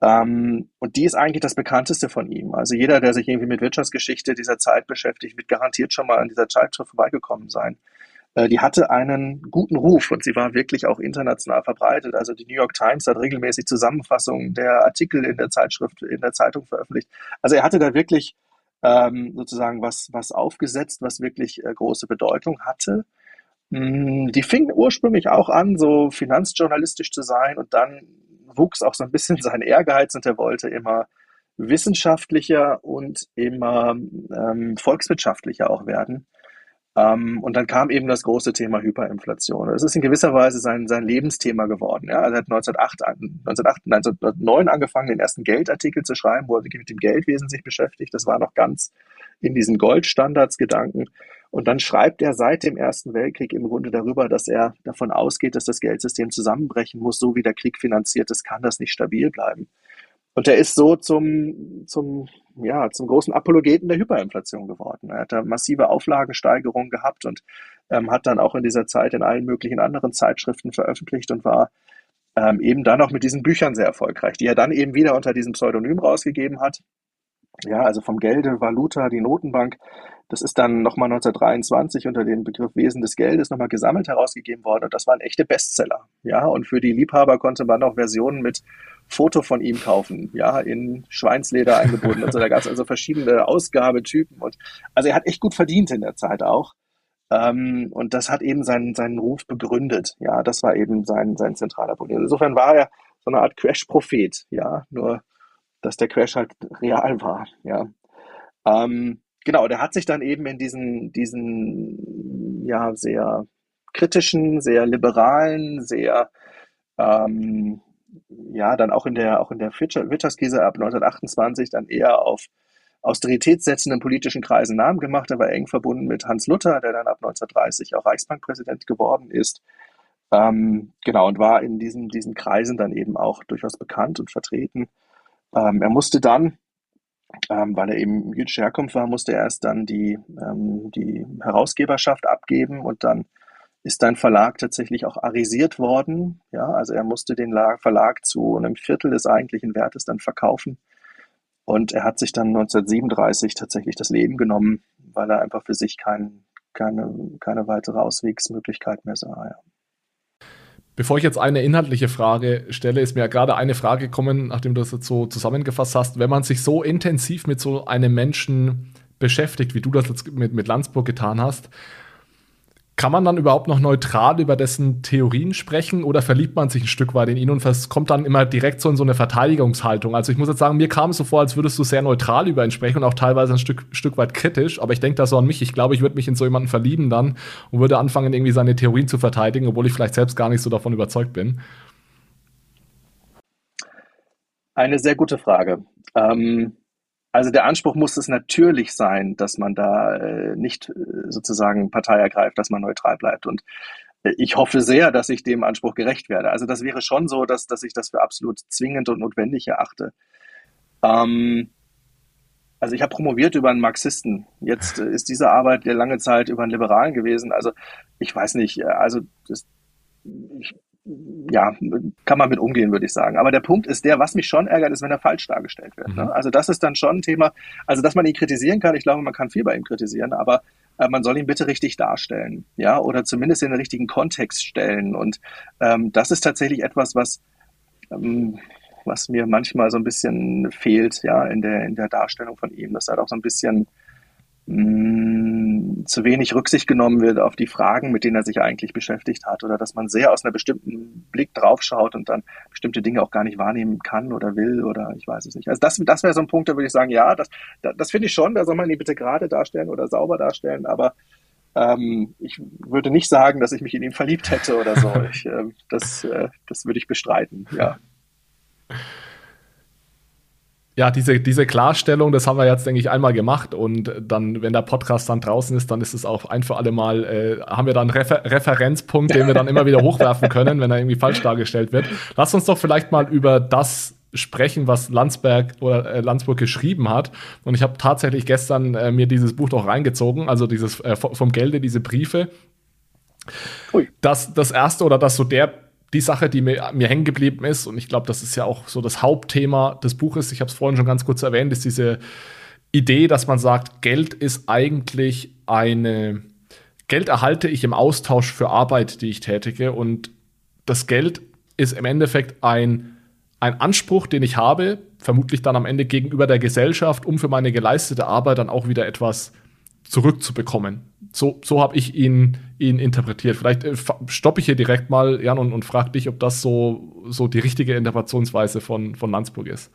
C: Ähm, und die ist eigentlich das bekannteste von ihm. Also jeder, der sich irgendwie mit Wirtschaftsgeschichte dieser Zeit beschäftigt, wird garantiert schon mal an dieser Zeitschrift vorbeigekommen sein. Äh, die hatte einen guten Ruf und sie war wirklich auch international verbreitet. Also die New York Times hat regelmäßig Zusammenfassungen der Artikel in der Zeitschrift, in der Zeitung veröffentlicht. Also er hatte da wirklich ähm, sozusagen was, was aufgesetzt, was wirklich äh, große Bedeutung hatte. Mm, die fing ursprünglich auch an, so finanzjournalistisch zu sein und dann wuchs auch so ein bisschen sein Ehrgeiz und er wollte immer wissenschaftlicher und immer ähm, volkswirtschaftlicher auch werden. Ähm, und dann kam eben das große Thema Hyperinflation. Es ist in gewisser Weise sein, sein Lebensthema geworden. Ja? Also er hat 1908, 1908, 1909 angefangen, den ersten Geldartikel zu schreiben, wo er sich mit dem Geldwesen sich beschäftigt. Das war noch ganz in diesen Goldstandards-Gedanken. Und dann schreibt er seit dem Ersten Weltkrieg im Grunde darüber, dass er davon ausgeht, dass das Geldsystem zusammenbrechen muss, so wie der Krieg finanziert ist, kann das nicht stabil bleiben. Und er ist so zum, zum, ja, zum großen Apologeten der Hyperinflation geworden. Er hat da massive Auflagensteigerungen gehabt und ähm, hat dann auch in dieser Zeit in allen möglichen anderen Zeitschriften veröffentlicht und war ähm, eben dann auch mit diesen Büchern sehr erfolgreich, die er dann eben wieder unter diesem Pseudonym rausgegeben hat. Ja, also vom Gelde, Valuta, die Notenbank. Das ist dann nochmal 1923 unter dem Begriff Wesen des Geldes nochmal gesammelt herausgegeben worden und das waren echte Bestseller. Ja, und für die Liebhaber konnte man auch Versionen mit Foto von ihm kaufen, ja, in Schweinsleder eingebunden. Also da gab es also verschiedene Ausgabetypen und also er hat echt gut verdient in der Zeit auch. Ähm, und das hat eben seinen, seinen Ruf begründet. Ja, das war eben sein, sein zentraler Punkt. Insofern war er so eine Art Crash-Prophet, ja, nur dass der Crash halt real war, ja. Ähm, genau, der hat sich dann eben in diesen, diesen, ja, sehr kritischen, sehr liberalen, sehr, ähm, ja, dann auch in der, auch in der Wirtschaftskrise ab 1928 dann eher auf austeritätssetzenden politischen Kreisen Namen gemacht. Er war eng verbunden mit Hans Luther, der dann ab 1930 auch Reichsbankpräsident geworden ist. Ähm, genau, und war in diesen, diesen Kreisen dann eben auch durchaus bekannt und vertreten. Ähm, er musste dann, ähm, weil er eben jüdische Herkunft war, musste er erst dann die, ähm, die Herausgeberschaft abgeben und dann ist dein Verlag tatsächlich auch arisiert worden. Ja, also er musste den Verlag zu einem Viertel des eigentlichen Wertes dann verkaufen. Und er hat sich dann 1937 tatsächlich das Leben genommen, weil er einfach für sich kein, keine, keine weitere Auswegsmöglichkeit mehr sah. Ja.
A: Bevor ich jetzt eine inhaltliche Frage stelle, ist mir gerade eine Frage gekommen, nachdem du das jetzt so zusammengefasst hast. Wenn man sich so intensiv mit so einem Menschen beschäftigt, wie du das jetzt mit, mit Landsburg getan hast, kann man dann überhaupt noch neutral über dessen Theorien sprechen oder verliebt man sich ein Stück weit in ihn und kommt dann immer direkt so in so eine Verteidigungshaltung? Also ich muss jetzt sagen, mir kam es so vor, als würdest du sehr neutral über ihn sprechen und auch teilweise ein Stück, Stück weit kritisch, aber ich denke da so an mich. Ich glaube, ich würde mich in so jemanden verlieben dann und würde anfangen, irgendwie seine Theorien zu verteidigen, obwohl ich vielleicht selbst gar nicht so davon überzeugt bin.
C: Eine sehr gute Frage. Ähm also der Anspruch muss es natürlich sein, dass man da äh, nicht äh, sozusagen Partei ergreift, dass man neutral bleibt. Und äh, ich hoffe sehr, dass ich dem Anspruch gerecht werde. Also das wäre schon so, dass, dass ich das für absolut zwingend und notwendig erachte. Ähm, also ich habe promoviert über einen Marxisten. Jetzt äh, ist diese Arbeit ja lange Zeit über einen Liberalen gewesen. Also ich weiß nicht, also das, ich, ja, kann man mit umgehen, würde ich sagen. Aber der Punkt ist der, was mich schon ärgert, ist, wenn er falsch dargestellt wird. Ne? Mhm. Also das ist dann schon ein Thema, also dass man ihn kritisieren kann, ich glaube, man kann viel bei ihm kritisieren, aber äh, man soll ihn bitte richtig darstellen, ja, oder zumindest in den richtigen Kontext stellen. Und ähm, das ist tatsächlich etwas, was ähm, was mir manchmal so ein bisschen fehlt, ja, in der in der Darstellung von ihm. Das hat auch so ein bisschen mh, zu wenig Rücksicht genommen wird auf die Fragen, mit denen er sich eigentlich beschäftigt hat, oder dass man sehr aus einer bestimmten Blick draufschaut und dann bestimmte Dinge auch gar nicht wahrnehmen kann oder will oder ich weiß es nicht. Also das, das wäre so ein Punkt, da würde ich sagen, ja, das, das, das finde ich schon, da soll man ihn bitte gerade darstellen oder sauber darstellen, aber ähm, ich würde nicht sagen, dass ich mich in ihn verliebt hätte oder so. Ich, äh, das, äh, das würde ich bestreiten, ja.
A: ja, diese, diese Klarstellung, das haben wir jetzt, denke ich, einmal gemacht und dann, wenn der Podcast dann draußen ist, dann ist es auch ein für alle Mal, äh, haben wir dann einen Refer Referenzpunkt, den wir dann immer wieder hochwerfen können, wenn er irgendwie falsch dargestellt wird. Lass uns doch vielleicht mal über das sprechen, was Landsberg oder äh, Landsburg geschrieben hat. Und ich habe tatsächlich gestern äh, mir dieses Buch doch reingezogen, also dieses äh, vom Gelde, diese Briefe. Ui. Das, das erste oder das so der die Sache, die mir, mir hängen geblieben ist, und ich glaube, das ist ja auch so das Hauptthema des Buches, ich habe es vorhin schon ganz kurz erwähnt, ist diese Idee, dass man sagt, Geld ist eigentlich eine, Geld erhalte ich im Austausch für Arbeit, die ich tätige, und das Geld ist im Endeffekt ein, ein Anspruch, den ich habe, vermutlich dann am Ende gegenüber der Gesellschaft, um für meine geleistete Arbeit dann auch wieder etwas zurückzubekommen. So, so habe ich ihn, ihn interpretiert. Vielleicht äh, stoppe ich hier direkt mal, Jan, und, und frage dich, ob das so, so die richtige Interpretationsweise von, von Landsburg ist.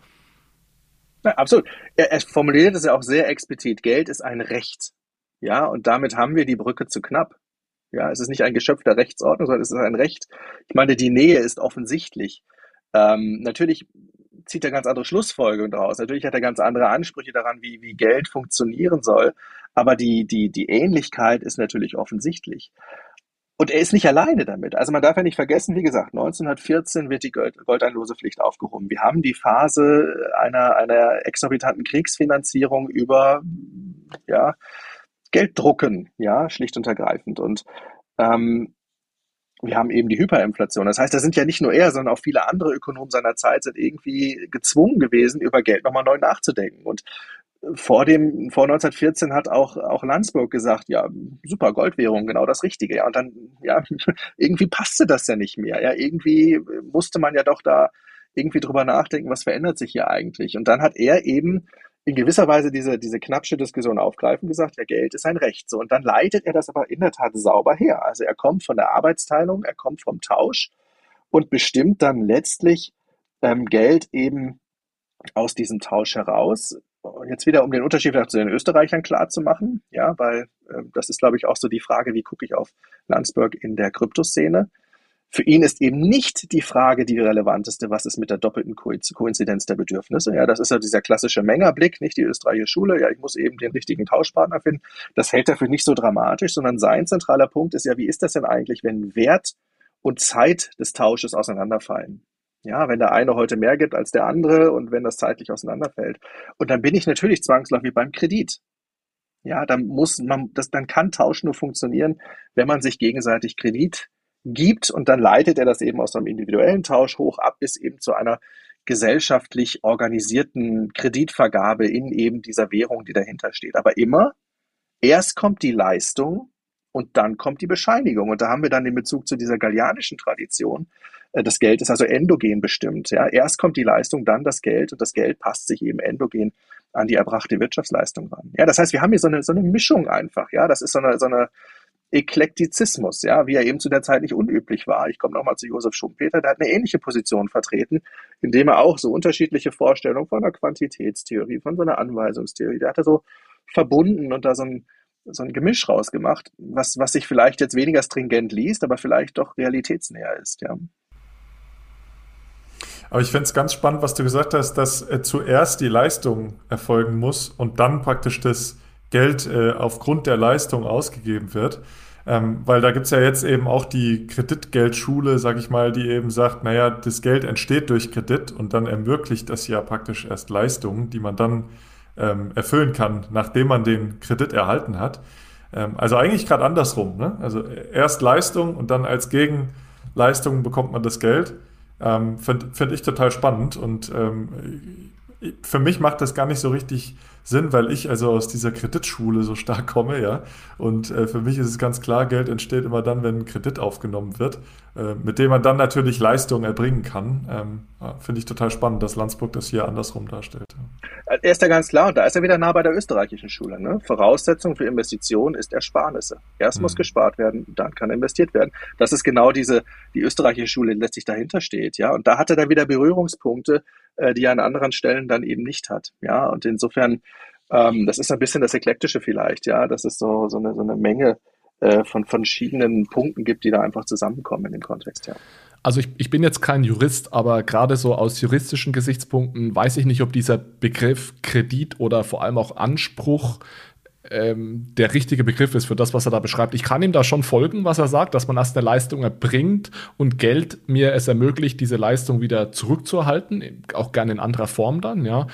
C: Ja, absolut. Er, er formuliert es ja auch sehr explizit. Geld ist ein Recht. Ja, und damit haben wir die Brücke zu knapp. Ja, es ist nicht ein Geschöpf der Rechtsordnung, sondern es ist ein Recht. Ich meine, die Nähe ist offensichtlich. Ähm, natürlich zieht er ganz andere Schlussfolgerungen daraus. Natürlich hat er ganz andere Ansprüche daran, wie, wie Geld funktionieren soll. Aber die, die, die Ähnlichkeit ist natürlich offensichtlich. Und er ist nicht alleine damit. Also man darf ja nicht vergessen, wie gesagt, 1914 wird die Goldeinlosepflicht aufgehoben. Wir haben die Phase einer, einer exorbitanten Kriegsfinanzierung über ja, Gelddrucken, ja, schlicht und ergreifend. Und ähm, wir haben eben die Hyperinflation. Das heißt, da sind ja nicht nur er, sondern auch viele andere Ökonomen seiner Zeit sind irgendwie gezwungen gewesen, über Geld nochmal neu nachzudenken. Und vor dem, vor 1914 hat auch, auch Landsburg gesagt, ja, super, Goldwährung, genau das Richtige. Ja, und dann, ja, irgendwie passte das ja nicht mehr. Ja, irgendwie musste man ja doch da irgendwie drüber nachdenken, was verändert sich hier eigentlich. Und dann hat er eben in gewisser Weise diese, diese knappsche Diskussion aufgreifen, gesagt, ja, Geld ist ein Recht. So, und dann leitet er das aber in der Tat sauber her. Also er kommt von der Arbeitsteilung, er kommt vom Tausch und bestimmt dann letztlich ähm, Geld eben aus diesem Tausch heraus jetzt wieder, um den Unterschied zu den Österreichern klar zu machen, ja, weil äh, das ist, glaube ich, auch so die Frage, wie gucke ich auf Landsberg in der Kryptoszene. Für ihn ist eben nicht die Frage die relevanteste, was ist mit der doppelten Koinzidenz der Bedürfnisse. Ja, das ist ja dieser klassische Mengerblick, nicht die österreichische Schule. Ja, ich muss eben den richtigen Tauschpartner finden. Das hält er für nicht so dramatisch, sondern sein zentraler Punkt ist ja, wie ist das denn eigentlich, wenn Wert und Zeit des Tausches auseinanderfallen? Ja, wenn der eine heute mehr gibt als der andere und wenn das zeitlich auseinanderfällt. Und dann bin ich natürlich zwangsläufig beim Kredit. Ja, dann muss man, das, dann kann Tausch nur funktionieren, wenn man sich gegenseitig Kredit gibt und dann leitet er das eben aus einem individuellen Tausch hoch ab bis eben zu einer gesellschaftlich organisierten Kreditvergabe in eben dieser Währung, die dahinter steht. Aber immer erst kommt die Leistung und dann kommt die Bescheinigung. Und da haben wir dann den Bezug zu dieser gallianischen Tradition, äh, das Geld ist also endogen bestimmt. Ja. Erst kommt die Leistung, dann das Geld und das Geld passt sich eben endogen an die erbrachte Wirtschaftsleistung ran. Ja, das heißt, wir haben hier so eine, so eine Mischung einfach. Ja, das ist so eine, so eine Eklektizismus, ja, wie er eben zu der Zeit nicht unüblich war. Ich komme nochmal zu Josef Schumpeter, der hat eine ähnliche Position vertreten, indem er auch so unterschiedliche Vorstellungen von einer Quantitätstheorie, von so einer Anweisungstheorie, der hat er so verbunden und da so ein, so ein Gemisch rausgemacht, was, was sich vielleicht jetzt weniger stringent liest, aber vielleicht doch realitätsnäher ist, ja.
B: Aber ich finde es ganz spannend, was du gesagt hast, dass äh, zuerst die Leistung erfolgen muss und dann praktisch das Geld äh, aufgrund der Leistung ausgegeben wird. Ähm, weil da gibt es ja jetzt eben auch die Kreditgeldschule, sag ich mal, die eben sagt, naja, das Geld entsteht durch Kredit und dann ermöglicht das ja praktisch erst Leistungen, die man dann ähm, erfüllen kann, nachdem man den Kredit erhalten hat. Ähm, also eigentlich gerade andersrum. Ne? Also erst Leistung und dann als Gegenleistung bekommt man das Geld. Ähm, Finde find ich total spannend und ähm, für mich macht das gar nicht so richtig Sinn, weil ich also aus dieser Kreditschule so stark komme, ja. Und äh, für mich ist es ganz klar, Geld entsteht immer dann, wenn ein Kredit aufgenommen wird, äh, mit dem man dann natürlich Leistungen erbringen kann. Ähm, ja, Finde ich total spannend, dass Landsburg das hier andersrum darstellt.
C: Er ist ja ganz klar, und da ist er wieder nah bei der österreichischen Schule. Ne? Voraussetzung für Investitionen ist Ersparnisse. Erst mhm. muss gespart werden, dann kann investiert werden. Das ist genau diese, die österreichische Schule, die letztlich dahinter steht. Ja, und da hat er dann wieder Berührungspunkte, äh, die er an anderen Stellen dann eben nicht hat. Ja, und insofern, ähm, das ist ein bisschen das Eklektische vielleicht. Ja, das ist so, so, eine, so eine Menge äh, von verschiedenen Punkten gibt, die da einfach zusammenkommen in dem Kontext. Ja.
A: Also ich, ich bin jetzt kein Jurist, aber gerade so aus juristischen Gesichtspunkten weiß ich nicht, ob dieser Begriff Kredit oder vor allem auch Anspruch ähm, der richtige Begriff ist für das, was er da beschreibt. Ich kann ihm da schon folgen, was er sagt, dass man erst eine Leistung erbringt und Geld mir es ermöglicht, diese Leistung wieder zurückzuerhalten, auch gerne in anderer Form dann, ja.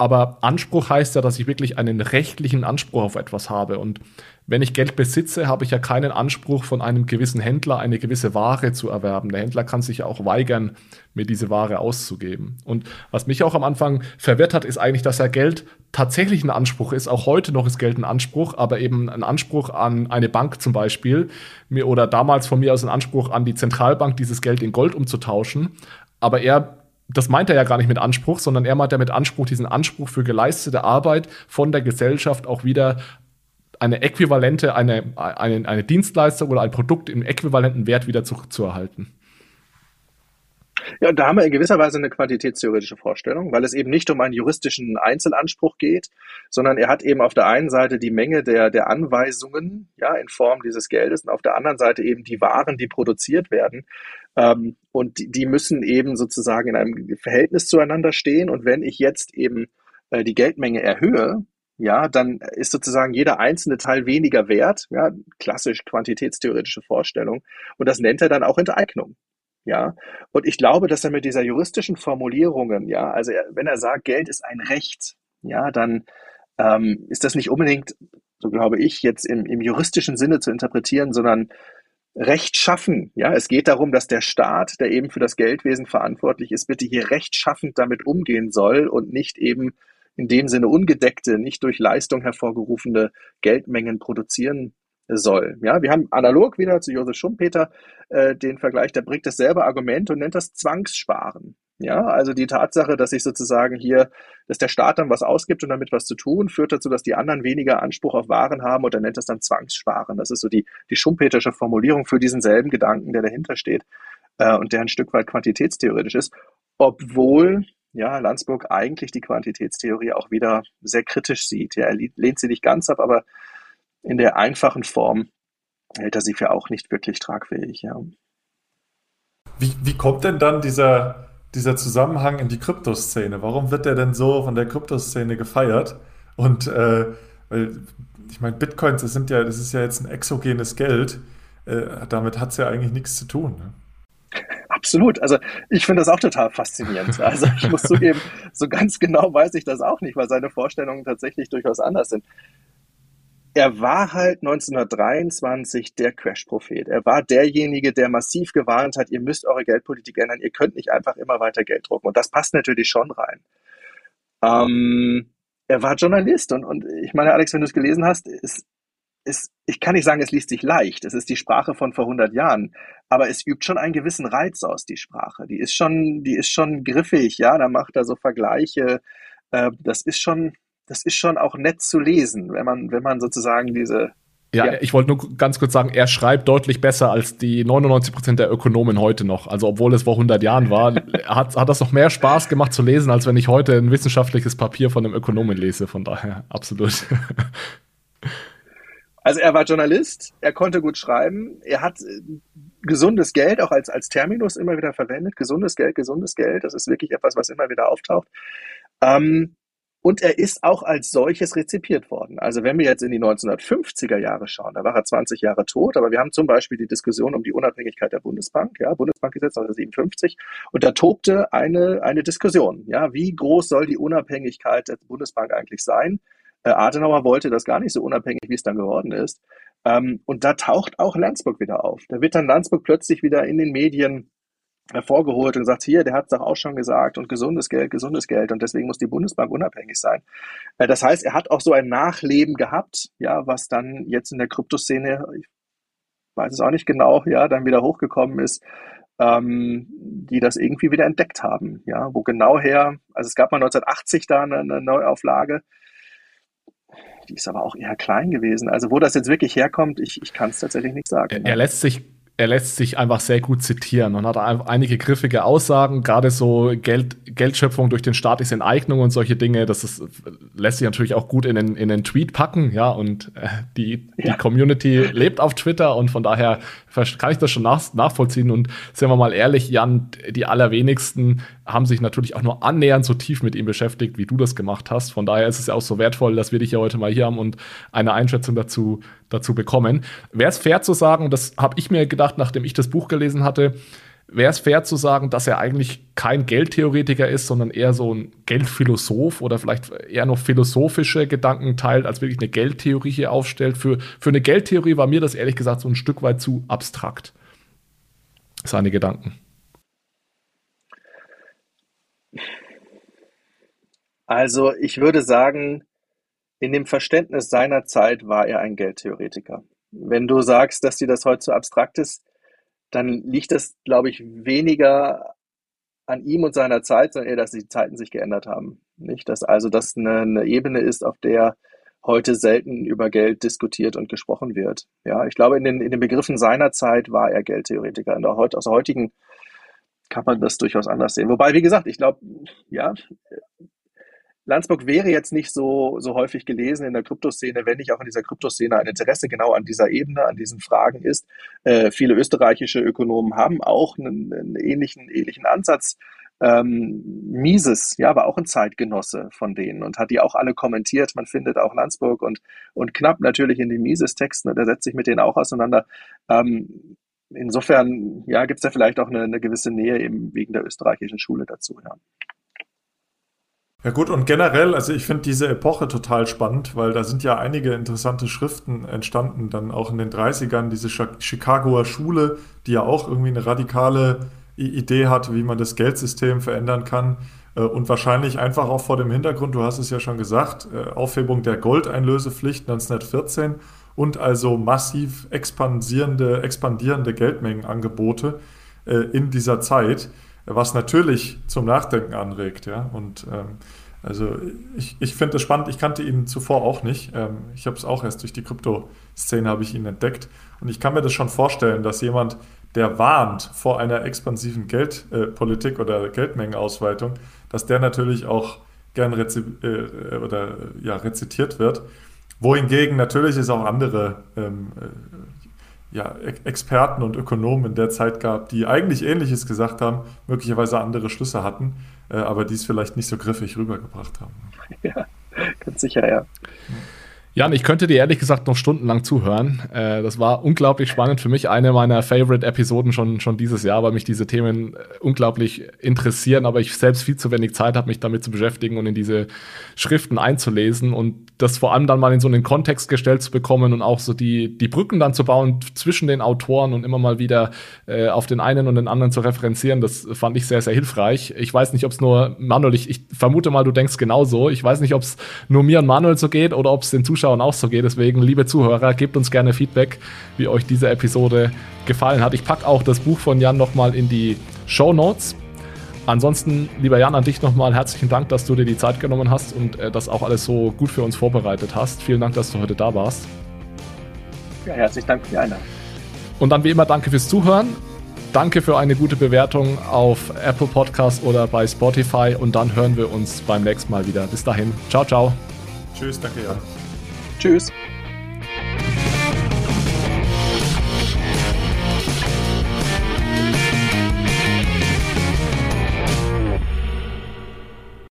A: Aber Anspruch heißt ja, dass ich wirklich einen rechtlichen Anspruch auf etwas habe. Und wenn ich Geld besitze, habe ich ja keinen Anspruch von einem gewissen Händler, eine gewisse Ware zu erwerben. Der Händler kann sich ja auch weigern, mir diese Ware auszugeben. Und was mich auch am Anfang verwirrt hat, ist eigentlich, dass ja Geld tatsächlich ein Anspruch ist. Auch heute noch ist Geld ein Anspruch, aber eben ein Anspruch an eine Bank zum Beispiel, mir oder damals von mir aus ein Anspruch an die Zentralbank, dieses Geld in Gold umzutauschen. Aber er das meint er ja gar nicht mit Anspruch, sondern er meint ja mit Anspruch diesen Anspruch für geleistete Arbeit von der Gesellschaft auch wieder eine äquivalente, eine, eine, eine Dienstleistung oder ein Produkt im äquivalenten Wert wieder zurückzuerhalten.
C: Ja, und da haben wir in gewisser Weise eine quantitätstheoretische Vorstellung, weil es eben nicht um einen juristischen Einzelanspruch geht, sondern er hat eben auf der einen Seite die Menge der, der Anweisungen, ja, in Form dieses Geldes und auf der anderen Seite eben die Waren, die produziert werden. Ähm, und die, müssen eben sozusagen in einem Verhältnis zueinander stehen. Und wenn ich jetzt eben äh, die Geldmenge erhöhe, ja, dann ist sozusagen jeder einzelne Teil weniger wert, ja, klassisch quantitätstheoretische Vorstellung. Und das nennt er dann auch Enteignung. Ja, und ich glaube, dass er mit dieser juristischen Formulierungen, ja, also er, wenn er sagt, Geld ist ein Recht, ja, dann ähm, ist das nicht unbedingt, so glaube ich, jetzt im, im juristischen Sinne zu interpretieren, sondern Recht schaffen. Ja, es geht darum, dass der Staat, der eben für das Geldwesen verantwortlich ist, bitte hier rechtschaffend damit umgehen soll und nicht eben in dem Sinne ungedeckte, nicht durch Leistung hervorgerufene Geldmengen produzieren soll. Ja, wir haben analog wieder zu Josef Schumpeter äh, den Vergleich, der bringt dasselbe Argument und nennt das Zwangssparen. Ja, also die Tatsache, dass sich sozusagen hier, dass der Staat dann was ausgibt und damit was zu tun, führt dazu, dass die anderen weniger Anspruch auf Waren haben und er nennt das dann Zwangssparen. Das ist so die, die Schumpetersche Formulierung für diesen selben Gedanken, der dahinter steht äh, und der ein Stück weit quantitätstheoretisch ist, obwohl ja, Landsburg eigentlich die Quantitätstheorie auch wieder sehr kritisch sieht. Ja, er lehnt sie nicht ganz ab, aber in der einfachen Form hält er sie für auch nicht wirklich tragfähig. Ja.
B: Wie, wie kommt denn dann dieser, dieser Zusammenhang in die Kryptoszene? Warum wird der denn so von der Kryptoszene gefeiert? Und äh, ich meine, Bitcoins, das sind ja, das ist ja jetzt ein exogenes Geld. Äh, damit hat es ja eigentlich nichts zu tun. Ne?
C: Absolut. Also ich finde das auch total faszinierend. Also ich muss zugeben, so ganz genau weiß ich das auch nicht, weil seine Vorstellungen tatsächlich durchaus anders sind. Er war halt 1923 der Crash-Prophet. Er war derjenige, der massiv gewarnt hat, ihr müsst eure Geldpolitik ändern, ihr könnt nicht einfach immer weiter Geld drucken. Und das passt natürlich schon rein. Ähm, er war Journalist und, und ich meine, Alex, wenn du es gelesen hast, ist, ist, ich kann nicht sagen, es liest sich leicht. Es ist die Sprache von vor 100 Jahren. Aber es übt schon einen gewissen Reiz aus, die Sprache. Die ist schon, die ist schon griffig, ja. Da macht er so Vergleiche. Äh, das ist schon, das ist schon auch nett zu lesen, wenn man, wenn man sozusagen diese,
A: ja, ja, ich wollte nur ganz kurz sagen, er schreibt deutlich besser als die 99 Prozent der Ökonomen heute noch. Also obwohl es vor 100 Jahren war, hat, hat das noch mehr Spaß gemacht zu lesen, als wenn ich heute ein wissenschaftliches Papier von einem Ökonomen lese. Von daher, absolut.
C: Also er war Journalist, er konnte gut schreiben, er hat äh, gesundes Geld auch als, als Terminus immer wieder verwendet. Gesundes Geld, gesundes Geld, das ist wirklich etwas, was immer wieder auftaucht. Ähm, und er ist auch als solches rezipiert worden. Also wenn wir jetzt in die 1950er Jahre schauen, da war er 20 Jahre tot, aber wir haben zum Beispiel die Diskussion um die Unabhängigkeit der Bundesbank, ja, Bundesbankgesetz 1957, und da tobte eine, eine Diskussion, ja, wie groß soll die Unabhängigkeit der Bundesbank eigentlich sein? Äh, Adenauer wollte das gar nicht so unabhängig, wie es dann geworden ist. Ähm, und da taucht auch Landsburg wieder auf. Da wird dann Landsburg plötzlich wieder in den Medien hervorgeholt und sagt, hier, der hat es doch auch schon gesagt und gesundes Geld, gesundes Geld und deswegen muss die Bundesbank unabhängig sein. Äh, das heißt, er hat auch so ein Nachleben gehabt, ja, was dann jetzt in der Kryptoszene, ich weiß es auch nicht genau, ja, dann wieder hochgekommen ist, ähm, die das irgendwie wieder entdeckt haben, ja, wo genau her, also es gab mal 1980 da eine, eine Neuauflage, die ist aber auch eher klein gewesen. Also wo das jetzt wirklich herkommt, ich, ich kann es tatsächlich nicht sagen.
A: Er, er lässt sich er lässt sich einfach sehr gut zitieren und hat einige griffige Aussagen, gerade so Geld, Geldschöpfung durch den Staat ist Enteignung und solche Dinge, das ist, lässt sich natürlich auch gut in den, in den Tweet packen, ja, und äh, die, ja. die Community lebt auf Twitter und von daher kann ich das schon nach, nachvollziehen und sind wir mal ehrlich, Jan, die allerwenigsten haben sich natürlich auch nur annähernd so tief mit ihm beschäftigt, wie du das gemacht hast. Von daher ist es ja auch so wertvoll, dass wir dich ja heute mal hier haben und eine Einschätzung dazu, dazu bekommen. Wäre es fair zu sagen, das habe ich mir gedacht, nachdem ich das Buch gelesen hatte, wäre es fair zu sagen, dass er eigentlich kein Geldtheoretiker ist, sondern eher so ein Geldphilosoph oder vielleicht eher noch philosophische Gedanken teilt, als wirklich eine Geldtheorie hier aufstellt. Für, für eine Geldtheorie war mir das ehrlich gesagt so ein Stück weit zu abstrakt. Seine Gedanken.
C: Also ich würde sagen, in dem Verständnis seiner Zeit war er ein Geldtheoretiker. Wenn du sagst, dass dir das heute zu abstrakt ist, dann liegt das, glaube ich, weniger an ihm und seiner Zeit, sondern eher, dass die Zeiten sich geändert haben. Nicht, dass also das eine, eine Ebene ist, auf der heute selten über Geld diskutiert und gesprochen wird. Ja, ich glaube, in den, in den Begriffen seiner Zeit war er Geldtheoretiker. In der, aus der heutigen kann man das durchaus anders sehen. Wobei, wie gesagt, ich glaube, ja, Landsburg wäre jetzt nicht so, so häufig gelesen in der Kryptoszene, wenn nicht auch in dieser Kryptoszene ein Interesse genau an dieser Ebene, an diesen Fragen ist. Äh, viele österreichische Ökonomen haben auch einen, einen ähnlichen, ähnlichen Ansatz. Ähm, Mises, ja, war auch ein Zeitgenosse von denen und hat die auch alle kommentiert. Man findet auch Landsburg und, und Knapp natürlich in den Mises-Texten und er setzt sich mit denen auch auseinander. Ähm, insofern, ja, gibt es da vielleicht auch eine, eine gewisse Nähe eben wegen der österreichischen Schule dazu, ja.
B: Ja gut, und generell, also ich finde diese Epoche total spannend, weil da sind ja einige interessante Schriften entstanden, dann auch in den 30ern, diese Chicagoer Schule, die ja auch irgendwie eine radikale Idee hat, wie man das Geldsystem verändern kann. Äh, und wahrscheinlich einfach auch vor dem Hintergrund, du hast es ja schon gesagt, äh, Aufhebung der Goldeinlösepflicht 1914 und also massiv expandierende, expandierende Geldmengenangebote äh, in dieser Zeit was natürlich zum Nachdenken anregt. Ja? Und ähm, also ich, ich finde es spannend, ich kannte ihn zuvor auch nicht. Ähm, ich habe es auch erst durch die Krypto-Szene habe ich ihn entdeckt. Und ich kann mir das schon vorstellen, dass jemand, der warnt vor einer expansiven Geldpolitik äh, oder Geldmengenausweitung, dass der natürlich auch gern rezi äh, oder, ja, rezitiert wird. Wohingegen natürlich es auch andere ähm, äh, ja, Experten und Ökonomen in der Zeit gab, die eigentlich Ähnliches gesagt haben, möglicherweise andere Schlüsse hatten, äh, aber die es vielleicht nicht so griffig rübergebracht haben.
C: Ja, ganz sicher, ja.
A: Jan, ich könnte dir ehrlich gesagt noch stundenlang zuhören. Äh, das war unglaublich spannend für mich. Eine meiner Favorite-Episoden schon, schon dieses Jahr, weil mich diese Themen äh, unglaublich interessieren, aber ich selbst viel zu wenig Zeit habe, mich damit zu beschäftigen und in diese Schriften einzulesen und das vor allem dann mal in so einen Kontext gestellt zu bekommen und auch so die, die Brücken dann zu bauen zwischen den Autoren und immer mal wieder äh, auf den einen und den anderen zu referenzieren. Das fand ich sehr, sehr hilfreich. Ich weiß nicht, ob es nur Manuel, ich, ich vermute mal, du denkst genauso. Ich weiß nicht, ob es nur mir und Manuel so geht oder ob es den Zuschauern Zuschauern auch so geht. Deswegen, liebe Zuhörer, gebt uns gerne Feedback, wie euch diese Episode gefallen hat. Ich packe auch das Buch von Jan nochmal in die Show Notes. Ansonsten, lieber Jan, an dich nochmal herzlichen Dank, dass du dir die Zeit genommen hast und äh, das auch alles so gut für uns vorbereitet hast. Vielen Dank, dass du heute da warst.
C: Ja, herzlichen Dank für die Einladung.
A: Und dann wie immer danke fürs Zuhören. Danke für eine gute Bewertung auf Apple Podcast oder bei Spotify und dann hören wir uns beim nächsten Mal wieder. Bis dahin. Ciao, ciao.
B: Tschüss, danke, Jan.
C: Tschüss.